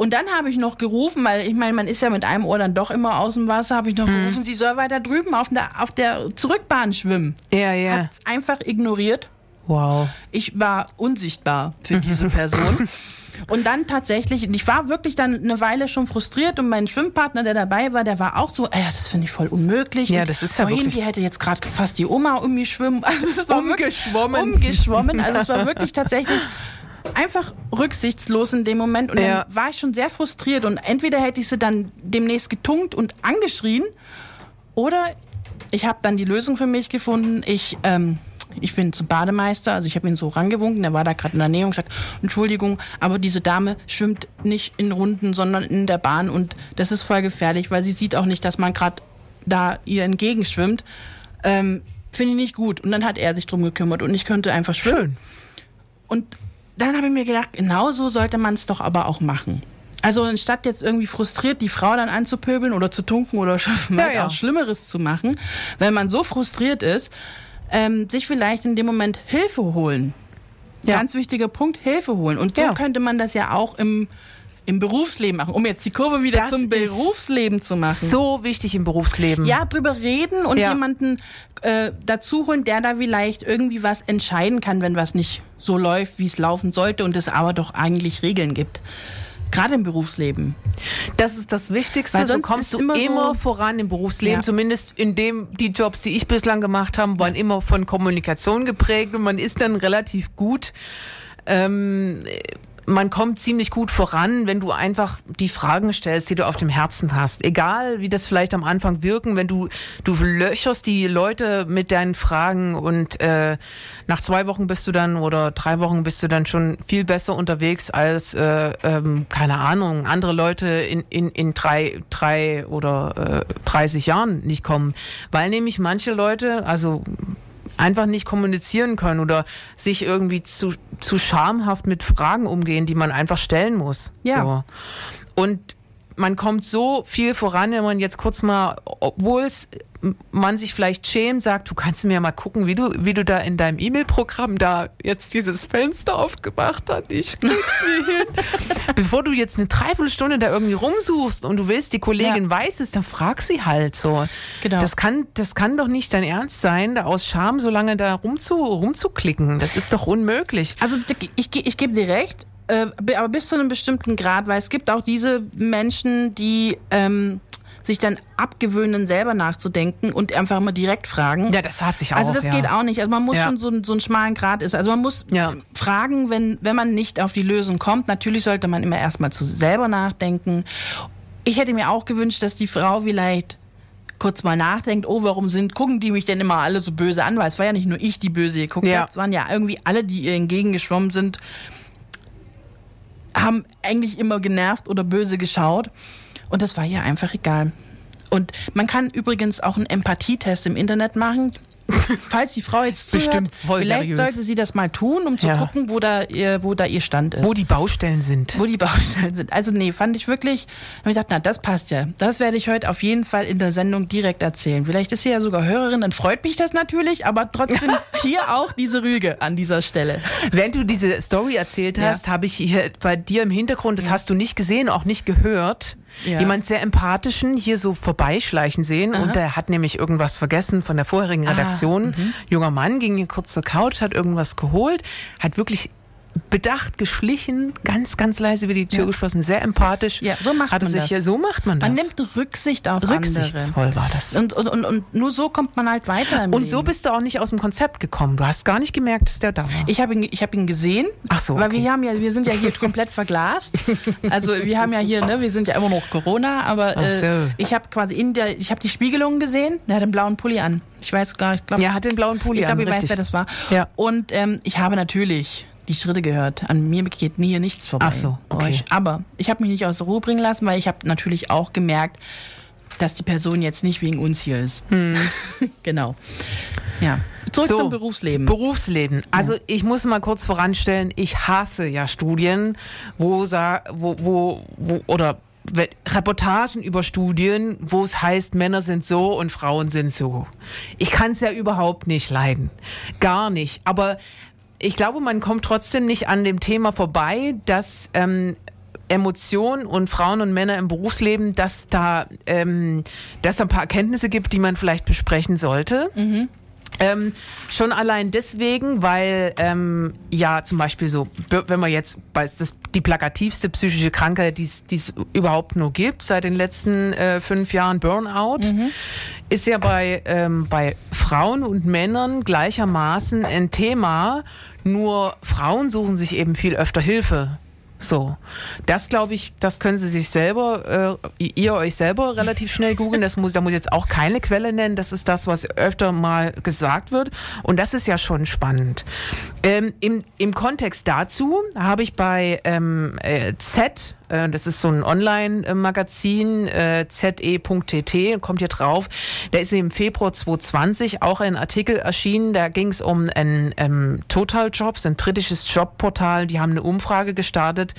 und dann habe ich noch gerufen, weil ich meine, man ist ja mit einem Ohr dann doch immer aus dem Wasser, habe ich noch hm. gerufen, sie soll weiter drüben auf der, auf der Zurückbahn schwimmen. Ja, ja. Hat einfach ignoriert. Wow. Ich war unsichtbar für diese Person. (laughs) Und dann tatsächlich, ich war wirklich dann eine Weile schon frustriert und mein Schwimmpartner, der dabei war, der war auch so, ey, das finde ich voll unmöglich. Ja, das ist ja vorhin, wirklich. die hätte jetzt gerade fast die Oma um mich schwimmen. (laughs) Also es war umgeschwommen. umgeschwommen. Also es war wirklich tatsächlich (laughs) einfach rücksichtslos in dem Moment. Und ja. dann war ich schon sehr frustriert. Und entweder hätte ich sie dann demnächst getunkt und angeschrien, oder ich habe dann die Lösung für mich gefunden. Ich, ähm, ich bin zum Bademeister, also ich habe ihn so rangewunken, der war da gerade in der Nähe und gesagt, Entschuldigung, aber diese Dame schwimmt nicht in Runden, sondern in der Bahn und das ist voll gefährlich, weil sie sieht auch nicht, dass man gerade da ihr entgegenschwimmt. Ähm, Finde ich nicht gut. Und dann hat er sich drum gekümmert und ich könnte einfach schwimmen. Schön. Und dann habe ich mir gedacht, genau so sollte man es doch aber auch machen. Also anstatt jetzt irgendwie frustriert die Frau dann anzupöbeln oder zu tunken oder ja, ja. auch Schlimmeres zu machen, wenn man so frustriert ist, ähm, sich vielleicht in dem Moment Hilfe holen. Ja. Ganz wichtiger Punkt, Hilfe holen. Und so könnte man das ja auch im im Berufsleben machen, um jetzt die Kurve wieder das zum Berufsleben zu machen. So wichtig im Berufsleben. Ja, drüber reden und ja. jemanden äh, dazu holen, der da vielleicht irgendwie was entscheiden kann, wenn was nicht so läuft, wie es laufen sollte und es aber doch eigentlich Regeln gibt. Gerade im Berufsleben. Das ist das Wichtigste. So kommst du immer, immer so voran im Berufsleben. Ja. Zumindest in dem, die Jobs, die ich bislang gemacht habe, waren immer von Kommunikation geprägt und man ist dann relativ gut ähm, man kommt ziemlich gut voran, wenn du einfach die Fragen stellst, die du auf dem Herzen hast. Egal, wie das vielleicht am Anfang wirken, wenn du, du löcherst die Leute mit deinen Fragen und äh, nach zwei Wochen bist du dann oder drei Wochen bist du dann schon viel besser unterwegs als, äh, ähm, keine Ahnung, andere Leute in, in, in drei, drei oder äh, 30 Jahren nicht kommen. Weil nämlich manche Leute, also einfach nicht kommunizieren können oder sich irgendwie zu, zu schamhaft mit Fragen umgehen, die man einfach stellen muss. Ja. So. Und man kommt so viel voran, wenn man jetzt kurz mal, obwohl es man sich vielleicht schämt, sagt, du kannst mir mal gucken, wie du, wie du da in deinem E-Mail-Programm da jetzt dieses Fenster aufgemacht hast. Ich krieg's nie hin. (laughs) Bevor du jetzt eine Dreiviertelstunde da irgendwie rumsuchst und du willst, die Kollegin ja. weiß es, dann frag sie halt so. Genau. Das kann, das kann doch nicht dein Ernst sein, da aus Scham so lange da rumzu, rumzuklicken. Das ist doch unmöglich. Also ich, ich, ich gebe dir recht, äh, aber bis zu einem bestimmten Grad, weil es gibt auch diese Menschen, die ähm, sich dann abgewöhnen, selber nachzudenken und einfach immer direkt fragen. Ja, das hasse ich also auch. Also das ja. geht auch nicht. Also man muss ja. schon so, so einen schmalen Grad ist. Also man muss ja. fragen, wenn, wenn man nicht auf die Lösung kommt. Natürlich sollte man immer erstmal zu selber nachdenken. Ich hätte mir auch gewünscht, dass die Frau vielleicht kurz mal nachdenkt, oh, warum sind, gucken die mich denn immer alle so böse an? Weil es war ja nicht nur ich, die böse geguckt ja. habe, es waren ja irgendwie alle, die ihr entgegengeschwommen sind, haben eigentlich immer genervt oder böse geschaut. Und das war ihr einfach egal. Und man kann übrigens auch einen Empathietest im Internet machen. (laughs) Falls die Frau jetzt zuhört, Bestimmt voll vielleicht seriös. sollte sie das mal tun, um zu ja. gucken, wo da, ihr, wo da ihr Stand ist. Wo die Baustellen sind. Wo die (laughs) Baustellen sind. Also nee, fand ich wirklich, habe ich gesagt, na, das passt ja. Das werde ich heute auf jeden Fall in der Sendung direkt erzählen. Vielleicht ist sie ja sogar Hörerin, dann freut mich das natürlich, aber trotzdem (laughs) hier auch diese Rüge an dieser Stelle. Während du diese Story erzählt hast, ja. habe ich hier bei dir im Hintergrund, das ja. hast du nicht gesehen, auch nicht gehört, ja. jemand sehr empathischen hier so vorbeischleichen sehen Aha. und der hat nämlich irgendwas vergessen von der vorherigen ah, Redaktion. Ah, Junger Mann ging hier kurz zur Couch, hat irgendwas geholt, hat wirklich bedacht geschlichen, ganz, ganz leise wie die Tür ja. geschlossen, sehr empathisch. Ja, so macht Hatte man sich das. Hier, so macht man das. Man nimmt Rücksicht auf Rücksichtsvoll andere. war das. Und, und, und, und nur so kommt man halt weiter im Und Leben. so bist du auch nicht aus dem Konzept gekommen. Du hast gar nicht gemerkt, dass der da war. Ich habe ihn, ich hab ihn gesehen. Ach so. Weil okay. wir haben ja, wir sind ja hier (laughs) komplett verglast. Also wir haben ja hier, ne, wir sind ja immer noch Corona, aber Ach so. äh, ich habe quasi in der, ich habe die Spiegelung gesehen. Der hat einen blauen Pulli an. Ich weiß gar, ich glaube. Ja, hat den blauen Pulli ich glaub, an. Ich glaube, ich weiß, wer das war. Ja. Und ähm, ich habe natürlich die Schritte gehört. An mir geht nie hier nichts vorbei. Ach so, okay. Aber ich habe mich nicht aus der Ruhe bringen lassen, weil ich habe natürlich auch gemerkt, dass die Person jetzt nicht wegen uns hier ist. Hm. (laughs) genau. Ja. Zurück So, zum Berufsleben. Berufsleben. Also ich muss mal kurz voranstellen, ich hasse ja Studien, wo, wo, wo, wo oder Reportagen über Studien, wo es heißt, Männer sind so und Frauen sind so. Ich kann es ja überhaupt nicht leiden. Gar nicht. Aber ich glaube, man kommt trotzdem nicht an dem Thema vorbei, dass ähm, Emotionen und Frauen und Männer im Berufsleben, dass da, ähm, dass da ein paar Erkenntnisse gibt, die man vielleicht besprechen sollte. Ähm, schon allein deswegen, weil ähm, ja zum Beispiel so, wenn man jetzt, weil es das die plakativste psychische Krankheit, die es überhaupt nur gibt seit den letzten äh, fünf Jahren, Burnout, ist ja bei, ähm, bei Frauen und Männern gleichermaßen ein Thema. Nur Frauen suchen sich eben viel öfter Hilfe. So, das glaube ich, das können Sie sich selber, äh, ihr euch selber relativ schnell googeln. Das muss, da muss ich jetzt auch keine Quelle nennen. Das ist das, was öfter mal gesagt wird. Und das ist ja schon spannend. Ähm, im, Im Kontext dazu habe ich bei ähm, äh, Z, das ist so ein Online-Magazin, äh, ze.tt, kommt hier drauf. Da ist im Februar 2020 auch ein Artikel erschienen. Da ging es um ein ähm, Total Jobs, ein britisches Jobportal. Die haben eine Umfrage gestartet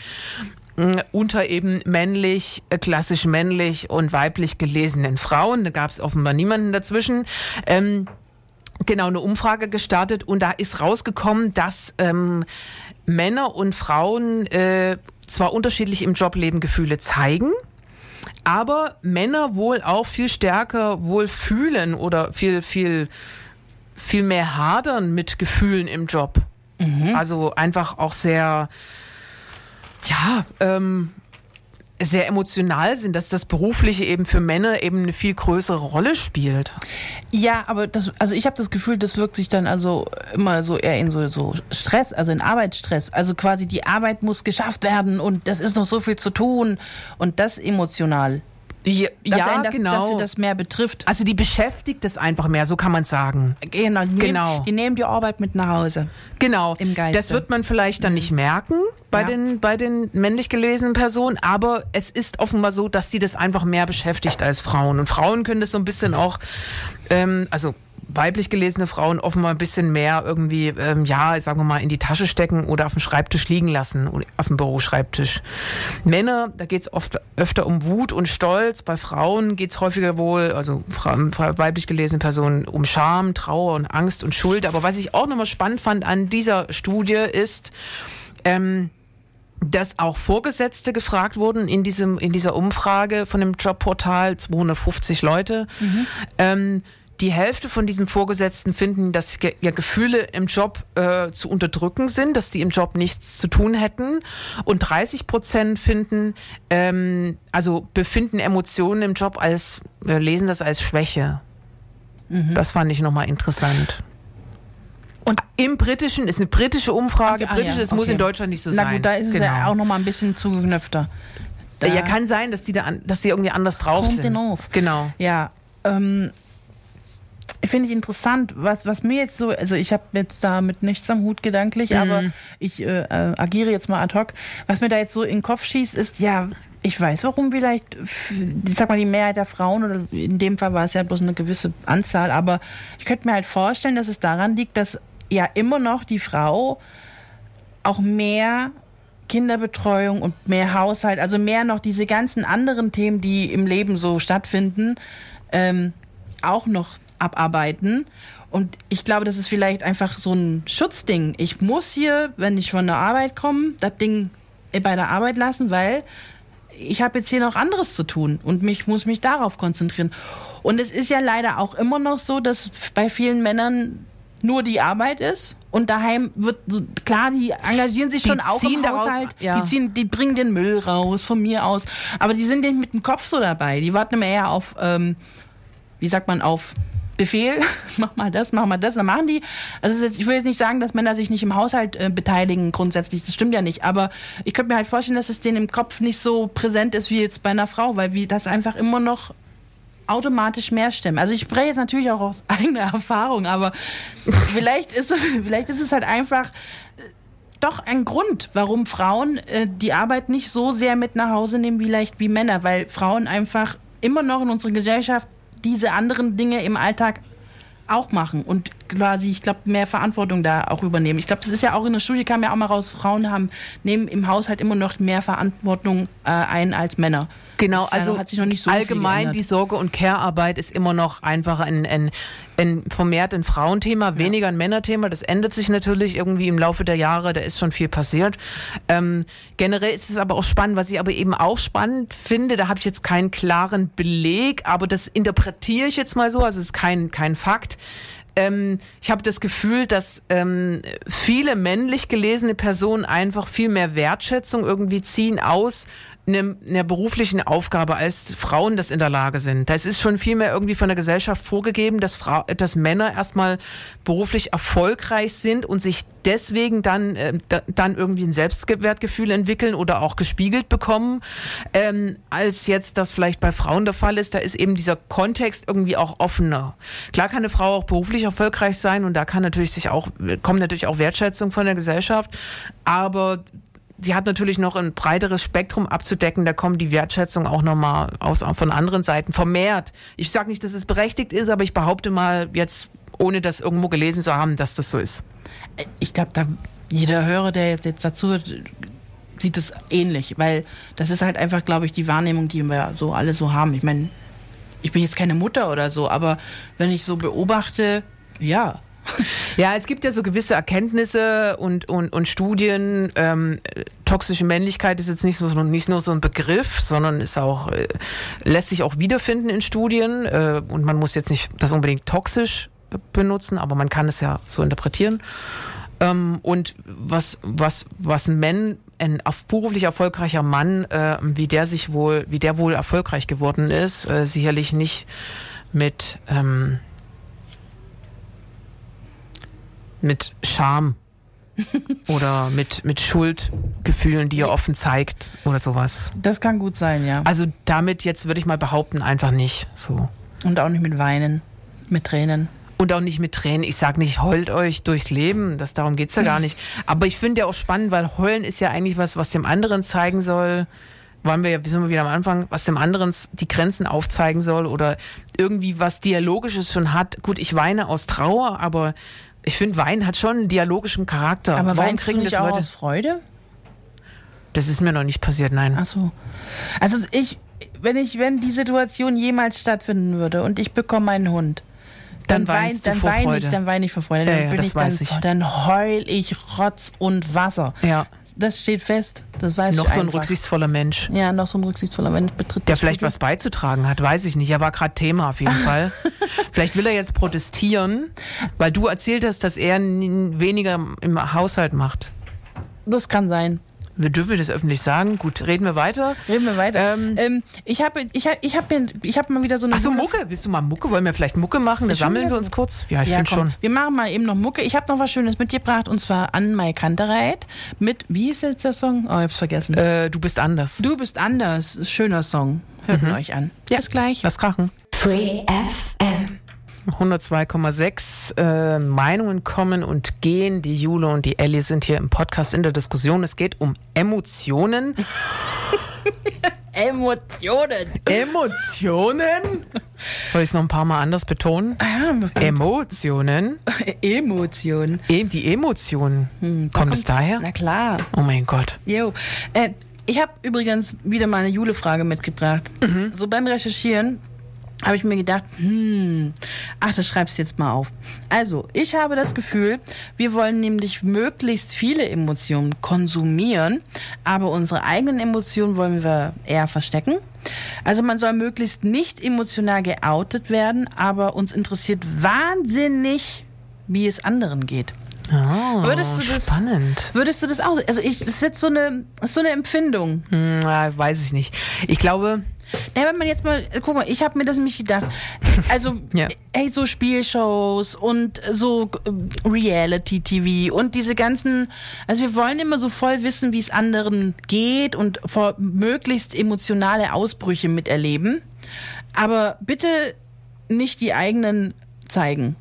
mh, unter eben männlich, äh, klassisch männlich und weiblich gelesenen Frauen. Da gab es offenbar niemanden dazwischen. Ähm, genau eine Umfrage gestartet und da ist rausgekommen, dass ähm, Männer und Frauen äh, zwar unterschiedlich im Jobleben Gefühle zeigen, aber Männer wohl auch viel stärker wohl fühlen oder viel, viel, viel mehr hadern mit Gefühlen im Job. Also einfach auch sehr, ja, ähm, sehr emotional sind, dass das Berufliche eben für Männer eben eine viel größere Rolle spielt. Ja, aber das, also ich habe das Gefühl, das wirkt sich dann also immer so eher in so, so Stress, also in Arbeitsstress. Also quasi die Arbeit muss geschafft werden und das ist noch so viel zu tun und das emotional. Ja, Dass ja einen das, genau. Dass sie das mehr betrifft. also die beschäftigt es einfach mehr, so kann man sagen. Genau, die, Genau. Nehmen, die nehmen die Arbeit mit nach Hause. Genau. Im Geiste. Das wird man vielleicht dann nicht merken bei, Ja. den, bei den männlich gelesenen Personen, aber es ist offenbar so, dass sie das einfach mehr beschäftigt als Frauen. Und Frauen können das so ein bisschen auch, ähm, also weiblich gelesene Frauen offenbar ein bisschen mehr irgendwie, ähm, ja, sagen wir mal, in die Tasche stecken oder auf dem Schreibtisch liegen lassen, oder auf dem Büroschreibtisch. Männer, da geht es oft öfter um Wut und Stolz. Bei Frauen geht es häufiger wohl, also weiblich gelesene Personen, um Scham, Trauer und Angst und Schuld. Aber was ich auch nochmal spannend fand an dieser Studie ist, ähm, dass auch Vorgesetzte gefragt wurden in diesem in dieser Umfrage von dem Jobportal 250 Leute. Ähm, die Hälfte von diesen Vorgesetzten finden, dass ge ja Gefühle im Job äh, zu unterdrücken sind, dass die im Job nichts zu tun hätten. Und 30 Prozent finden, ähm, also befinden Emotionen im Job als, äh, lesen das als Schwäche. Das fand ich nochmal interessant. Und im Britischen ist eine britische Umfrage, Ah, britisch, ja, es muss okay. in Deutschland nicht so Na sein. gut, da ist es ja auch noch mal ein bisschen zugeknöpfter. Da ja, kann sein, dass die da, an, dass die irgendwie anders drauf sind. Kontenance. Genau. Ja, ähm, finde ich interessant, was, was mir jetzt so, also ich habe jetzt damit nichts am Hut gedanklich, aber ich äh, äh, agiere jetzt mal ad hoc. Was mir da jetzt so in den Kopf schießt, ist, ja, ich weiß, warum vielleicht, ich sag mal, die Mehrheit der Frauen, oder in dem Fall war es ja bloß eine gewisse Anzahl, aber ich könnte mir halt vorstellen, dass es daran liegt, dass ja immer noch die Frau auch mehr Kinderbetreuung und mehr Haushalt, also mehr noch diese ganzen anderen Themen, die im Leben so stattfinden, ähm, auch noch abarbeiten. Und ich glaube, das ist vielleicht einfach so ein Schutzding. Ich muss hier, wenn ich von der Arbeit komme, das Ding bei der Arbeit lassen, weil ich habe jetzt hier noch anderes zu tun und mich muss mich darauf konzentrieren. Und es ist ja leider auch immer noch so, dass bei vielen Männern nur die Arbeit ist und daheim wird klar, die engagieren sich Die schon auch im daraus- Haushalt, ja. die ziehen, die bringen den Müll raus von mir aus, aber die sind nicht mit dem Kopf so dabei. Die warten immer eher auf, ähm, wie sagt man, auf Befehl, (laughs) mach mal das, mach mal das, dann machen die. Also jetzt, ich will jetzt nicht sagen, dass Männer sich nicht im Haushalt äh, beteiligen grundsätzlich, das stimmt ja nicht, aber ich könnte mir halt vorstellen, dass es denen im Kopf nicht so präsent ist wie jetzt bei einer Frau, weil wir das einfach immer noch automatisch mehr stemmen. Also ich spreche jetzt natürlich auch aus (laughs) eigener Erfahrung, aber vielleicht ist es, vielleicht ist es halt einfach äh, doch ein Grund, warum Frauen äh, die Arbeit nicht so sehr mit nach Hause nehmen wie leicht wie Männer, weil Frauen einfach immer noch in unserer Gesellschaft diese anderen Dinge im Alltag auch machen und quasi, ich glaube, mehr Verantwortung da auch übernehmen. Ich glaube, das ist ja auch in der Studie kam ja auch mal raus, Frauen haben nehmen im Haushalt immer noch mehr Verantwortung äh, ein als Männer. Genau, ist also nicht so allgemein die Sorge- und Care-Arbeit ist immer noch einfach ein, ein, ein vermehrt ein Frauenthema, weniger ein Männerthema. Das ändert sich natürlich irgendwie im Laufe der Jahre, da ist schon viel passiert. Ähm, generell ist es aber auch spannend, was ich aber eben auch spannend finde, da habe ich jetzt keinen klaren Beleg, aber das interpretiere ich jetzt mal so, also es ist kein, kein Fakt. Ähm, ich habe das Gefühl, dass ähm, viele männlich gelesene Personen einfach viel mehr Wertschätzung irgendwie ziehen aus einer, einer beruflichen Aufgabe, als Frauen das in der Lage sind. Da ist schon viel mehr irgendwie von der Gesellschaft vorgegeben, dass, Frau, dass Männer erstmal beruflich erfolgreich sind und sich deswegen dann, äh, da, dann irgendwie ein Selbstwertgefühl entwickeln oder auch gespiegelt bekommen, ähm, als jetzt das vielleicht bei Frauen der Fall ist. Da ist eben dieser Kontext irgendwie auch offener. Klar kann eine Frau auch beruflich erfolgreich sein und da kann natürlich sich auch, kommt natürlich auch Wertschätzung von der Gesellschaft, aber sie hat natürlich noch ein breiteres Spektrum abzudecken. Da kommt die Wertschätzung auch nochmal aus, von anderen Seiten vermehrt. Ich sage nicht, dass es berechtigt ist, aber ich behaupte mal jetzt, ohne das irgendwo gelesen zu haben, dass das so ist. ich glaube, da jeder Hörer, der jetzt, jetzt dazu hört, sieht es ähnlich, weil das ist halt einfach, glaube ich, die Wahrnehmung, die wir so alle so haben. Ich meine, ich bin jetzt keine Mutter oder so, aber wenn ich so beobachte, ja. Ja, es gibt ja so gewisse Erkenntnisse und, und, und Studien. Ähm, toxische Männlichkeit ist jetzt nicht, so, nicht nur so ein Begriff, sondern ist auch, äh, lässt sich auch wiederfinden in Studien. Äh, und man muss jetzt nicht das unbedingt toxisch benutzen, aber man kann es ja so interpretieren. Ähm, und was, was, was ein auf beruflich erfolgreicher Mann, äh, wie der sich wohl, wie der wohl erfolgreich geworden ist, äh, sicherlich nicht mit ähm, mit Scham (laughs) oder mit, mit Schuldgefühlen, die er offen zeigt oder sowas. Das kann gut sein, ja. Also damit jetzt würde ich mal behaupten, einfach nicht so. Und auch nicht mit Weinen, mit Tränen. Und auch nicht mit Tränen. Ich sage nicht, heult euch durchs Leben. Das, darum geht's ja gar nicht. (laughs) Aber ich finde ja auch spannend, weil heulen ist ja eigentlich was, was dem anderen zeigen soll. Waren wir ja, wie sind wir wieder am Anfang, was dem anderen die Grenzen aufzeigen soll oder irgendwie was Dialogisches schon hat. Gut, ich weine aus Trauer, aber ich finde, Wein hat schon einen dialogischen Charakter. Aber Warum du kriegen das Leute? aus Freude? Das ist mir noch nicht passiert, nein. Ach so. Also ich, wenn ich, wenn die Situation jemals stattfinden würde und ich bekomme einen Hund, Dann dann, wein, du dann vor weine Freude. ich, dann weine ich vor Freude. Ja, Dann ja, bin das ich dann, ich. dann heul ich Rotz und Wasser. Ja, Das steht fest. Das weiß noch ich so ein einfach. rücksichtsvoller Mensch. Ja, noch so ein rücksichtsvoller Mensch betritt. Der vielleicht Studio. was beizutragen hat, weiß ich nicht. Er war gerade Thema auf jeden (laughs) Fall. vielleicht will er jetzt protestieren, weil du erzählt hast, dass er weniger im Haushalt macht. Das kann sein. Wir dürfen wir das öffentlich sagen. Gut, reden wir weiter. Reden wir weiter. Ähm, Ähm, ich habe ich hab, ich hab, mir- ich hab mal wieder so eine. Ach so, Jule- Mucke. Willst du mal Mucke? Wollen wir vielleicht Mucke machen? Da sammeln wir so. uns kurz. Ja, ich Ja, finde schon. Wir machen mal eben noch Mucke. Ich habe noch was Schönes mitgebracht und zwar an Mai Kantereit mit, wie ist jetzt der Song? Oh, ich hab's vergessen. Äh, du bist anders. Du bist anders. Schöner Song. Hört ihn euch an. Ja. Bis gleich. Lass krachen. Free FM. 102,6 äh, Meinungen kommen und gehen. Die Jule und die Ellie sind hier im Podcast in der Diskussion. Es geht um Emotionen. (laughs) Emotionen. Emotionen? Soll ich es noch ein paar Mal anders betonen? Emotionen. (laughs) Emotionen. Eben die Emotionen. Hm, Da kommt es daher? Na klar. Oh mein Gott. Jo. Äh, ich habe übrigens wieder mal eine Jule-Frage mitgebracht. Mhm. So beim Recherchieren habe ich mir gedacht, hm, ach, das schreibst du jetzt mal auf. Also, ich habe das Gefühl, wir wollen nämlich möglichst viele Emotionen konsumieren, aber unsere eigenen Emotionen wollen wir eher verstecken. Also man soll möglichst nicht emotional geoutet werden, aber uns interessiert wahnsinnig, wie es anderen geht. Oh, Würdest du das- spannend. Würdest du das auch? Also ich, das ist jetzt so eine, so eine Empfindung. Hm, weiß ich nicht. Ich glaube, Ja, wenn man jetzt mal, guck mal, ich habe mir das nämlich gedacht. Also, (laughs) Ja. ey, so Spielshows und so äh, Reality-TV und diese ganzen, also wir wollen immer so voll wissen, wie es anderen geht und vor möglichst emotionale Ausbrüche miterleben. Aber bitte nicht die eigenen zeigen.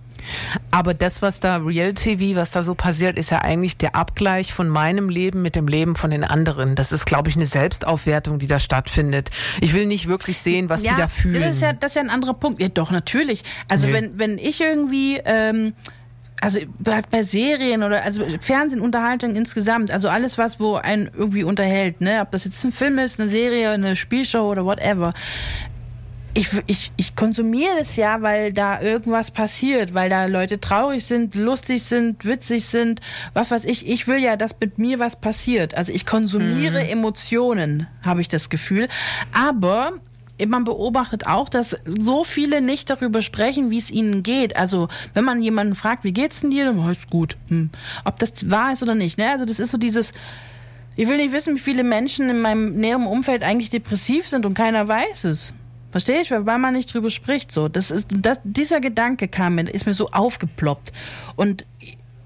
Aber das, was da Reality TV, was da so passiert, ist ja eigentlich der Abgleich von meinem Leben mit dem Leben von den anderen. Das ist, glaube ich, eine Selbstaufwertung, die da stattfindet. Ich will nicht wirklich sehen, was die da fühlen. Das ist ja, das ist ja ein anderer Punkt. Ja, doch, natürlich. Also Nee. wenn, wenn ich irgendwie, ähm, also bei bei Serien oder also Fernsehen, Unterhaltung insgesamt, also alles was, wo einen irgendwie unterhält, ne, ob das jetzt ein Film ist, eine Serie, eine Spielshow oder whatever. Ich, ich, ich konsumiere das ja, weil da irgendwas passiert, weil da Leute traurig sind, lustig sind, witzig sind, was weiß ich. Ich will ja, dass mit mir was passiert. Also ich konsumiere Emotionen, habe ich das Gefühl. Aber man beobachtet auch, dass so viele nicht darüber sprechen, wie es ihnen geht. Also wenn man jemanden fragt, wie geht's denn dir, dann ist gut. Hm. Ob das wahr ist oder nicht. Ne? Also das ist so dieses, ich will nicht wissen, wie viele Menschen in meinem näheren Umfeld eigentlich depressiv sind und keiner weiß es. Verstehe ich, weil man nicht drüber spricht. So, das ist, das, dieser Gedanke kam mir, ist mir so aufgeploppt. Und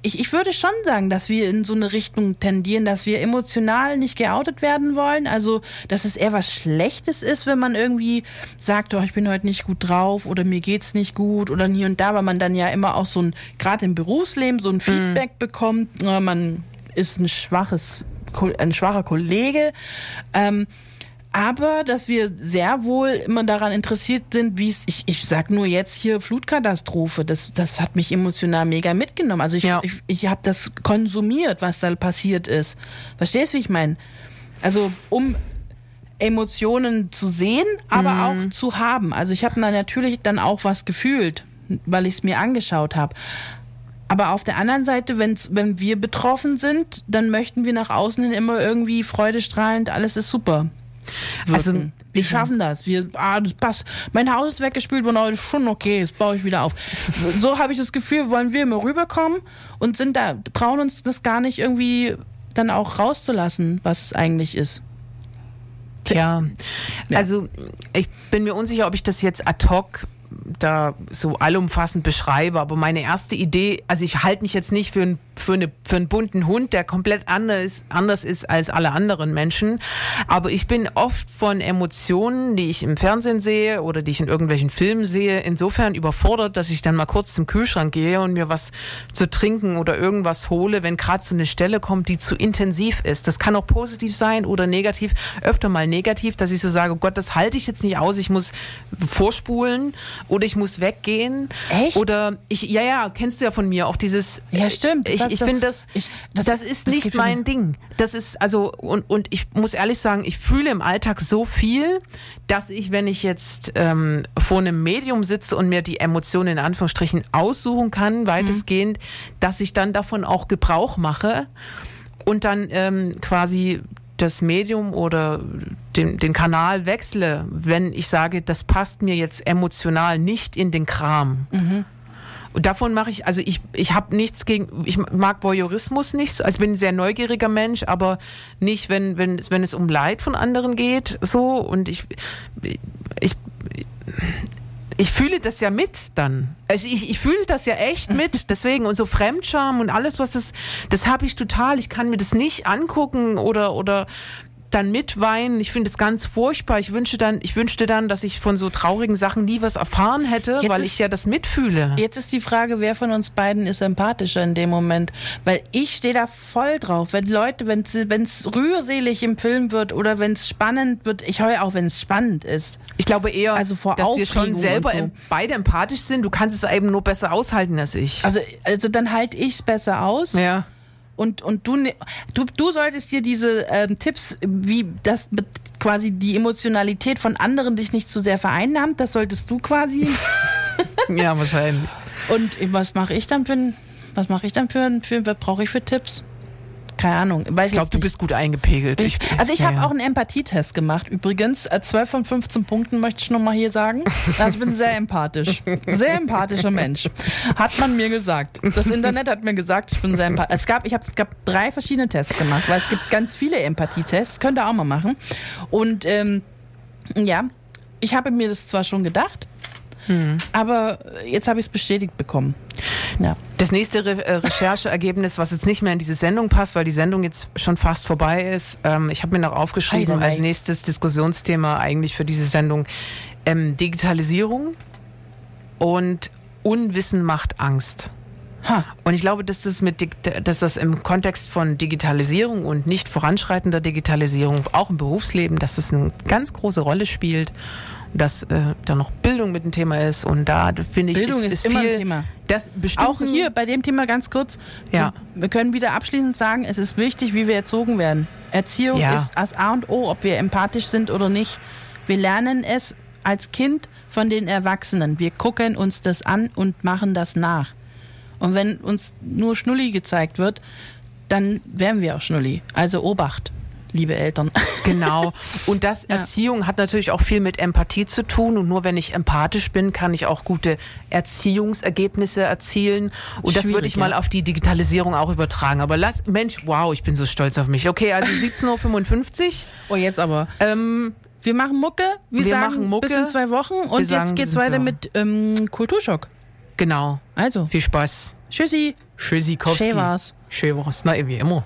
ich, ich würde schon sagen, dass wir in so eine Richtung tendieren, dass wir emotional nicht geoutet werden wollen. Also, dass es eher was Schlechtes ist, wenn man irgendwie sagt, oh, ich bin heute nicht gut drauf oder mir geht's nicht gut oder hier und da, weil man dann ja immer auch so ein, gerade im Berufsleben, so ein Feedback bekommt, äh, man ist ein schwaches, ein schwacher Kollege. Ähm, aber dass wir sehr wohl immer daran interessiert sind, wie es, ich, ich sag nur jetzt hier Flutkatastrophe, das, das hat mich emotional mega mitgenommen. Also ich, Ja. ich, ich habe das konsumiert, was da passiert ist. Verstehst du, wie ich meine? Also um Emotionen zu sehen, aber auch zu haben. Also ich habe natürlich dann auch was gefühlt, weil ich es mir angeschaut habe. Aber auf der anderen Seite, wenn's, wenn wir betroffen sind, dann möchten wir nach außen hin immer irgendwie freudestrahlend, alles ist super. Also, Also wir schaffen das. Wir, ah, das passt. Mein Haus ist weggespült worden, aber das ist schon okay, das baue ich wieder auf. (laughs) So, habe ich das Gefühl, wollen wir immer rüberkommen und sind da, trauen uns das gar nicht irgendwie dann auch rauszulassen, was es eigentlich ist. Ja. also ich bin mir unsicher, ob ich das jetzt ad hoc da so allumfassend beschreibe, aber meine erste Idee, also ich halte mich jetzt nicht für, ein, für, eine, für einen bunten Hund, der komplett anders, anders ist als alle anderen Menschen, aber ich bin oft von Emotionen, die ich im Fernsehen sehe oder die ich in irgendwelchen Filmen sehe, insofern überfordert, dass ich dann mal kurz zum Kühlschrank gehe und mir was zu trinken oder irgendwas hole, wenn gerade so eine Stelle kommt, die zu intensiv ist. Das kann auch positiv sein oder negativ, öfter mal negativ, dass ich so sage, oh Gott, das halte ich jetzt nicht aus, ich muss vorspulen oder ich muss weggehen. Echt? Oder ich, ja, ja, kennst du ja von mir auch dieses. Ja, stimmt. Ich, ich finde das, ich- das, das- ist das nicht mein. Ding. Das ist, also, und, und ich muss ehrlich sagen, ich fühle im Alltag so viel, dass ich, wenn ich jetzt ähm, vor einem Medium sitze und mir die Emotionen in Anführungsstrichen aussuchen kann, weitestgehend, dass ich dann davon auch Gebrauch mache und dann ähm, quasi das Medium oder den, den Kanal wechsle, wenn ich sage, das passt mir jetzt emotional nicht in den Kram. Und davon mache ich, also ich, ich habe nichts gegen, ich mag Voyeurismus nicht, also ich bin ein sehr neugieriger Mensch, aber nicht, wenn, wenn, wenn es um Leid von anderen geht, so, und ich, ich, ich fühle das ja mit dann. Also ich, ich fühle das ja echt (laughs) mit, deswegen und so Fremdscham und alles, was das, das habe ich total. Ich kann mir das nicht angucken oder oder dann mitweinen. Ich finde es ganz furchtbar. Ich wünsche dann, ich wünschte dann, dass ich von so traurigen Sachen nie was erfahren hätte, Jetzt weil ist- ich ja das mitfühle. Jetzt ist die Frage, wer von uns beiden ist empathischer in dem Moment? Weil ich stehe da voll drauf. Wenn Leute, wenn es rührselig im Film wird oder wenn es spannend wird, ich heule auch, wenn es spannend ist. Ich glaube eher, Also vor dass wir schon Aufregung selber so. beide empathisch sind. Du kannst es eben nur besser aushalten als ich. Also, also dann halte ich es besser aus. ja. Und, und du, ne- du, du solltest dir diese ähm, Tipps, wie das quasi die Emotionalität von anderen dich nicht zu sehr vereinnahmt, das solltest du quasi. (laughs) ja, wahrscheinlich. Und was mache ich dann für ein, was mache ich dann für für, was brauche ich für Tipps? Keine Ahnung. Ich glaube, du bist gut eingepegelt. ich, also ich habe ja. auch einen Empathietest gemacht übrigens. Äh, 12 von 15 Punkten möchte ich nochmal hier sagen. Also ich bin sehr empathisch. Sehr empathischer Mensch. Hat man mir gesagt. Das Internet hat mir gesagt, ich bin sehr empathisch. Es gab, ich hab, es gab drei verschiedene Tests gemacht, weil es gibt ganz viele Empathietests. Könnt ihr auch mal machen. Und ähm, ja, ich habe mir das zwar schon gedacht, Hm. aber jetzt habe ich es bestätigt bekommen. Ja. Das nächste Re äh, Rechercheergebnis, was jetzt nicht mehr in diese Sendung passt, weil die Sendung jetzt schon fast vorbei ist, ähm, ich habe mir noch aufgeschrieben als nächstes Diskussionsthema eigentlich für diese Sendung ähm, Digitalisierung und Unwissen macht Angst. Ha. Und ich glaube, dass das, mit, dass das im Kontext von Digitalisierung und nicht voranschreitender Digitalisierung, auch im Berufsleben, dass das eine ganz große Rolle spielt. Dass äh, da noch Bildung mit ein Thema ist. Und da finde ich, Bildung ist immer ein viel, Thema. Das bestimmt Auch hier bei dem Thema ganz kurz. Ja. Wir, wir können wieder abschließend sagen, es ist wichtig, wie wir erzogen werden. Erziehung Ja. ist das A und O, ob wir empathisch sind oder nicht. Wir lernen es als Kind von den Erwachsenen. Wir gucken uns das an und machen das nach. Und wenn uns nur Schnulli gezeigt wird, dann werden wir auch Schnulli. Also Obacht, liebe Eltern. (laughs) Genau. Und das Ja. Erziehung hat natürlich auch viel mit Empathie zu tun. Und nur wenn ich empathisch bin, kann ich auch gute Erziehungsergebnisse erzielen. Und das würde ich mal ja. auf die Digitalisierung auch übertragen. Aber lass, Mensch, wow, ich bin so stolz auf mich. Okay, also 17.55 Uhr. (laughs) Oh, jetzt aber. Ähm, Wir machen Mucke. Wir, Wir sagen machen Mucke. bis in zwei Wochen. Und sagen jetzt geht's zwei weiter mit ähm, Kulturschock. genau. Also, Viel Spaß. tschüssi. Tschüssikowski. Schön war's. Schön war's. Na, wie immer.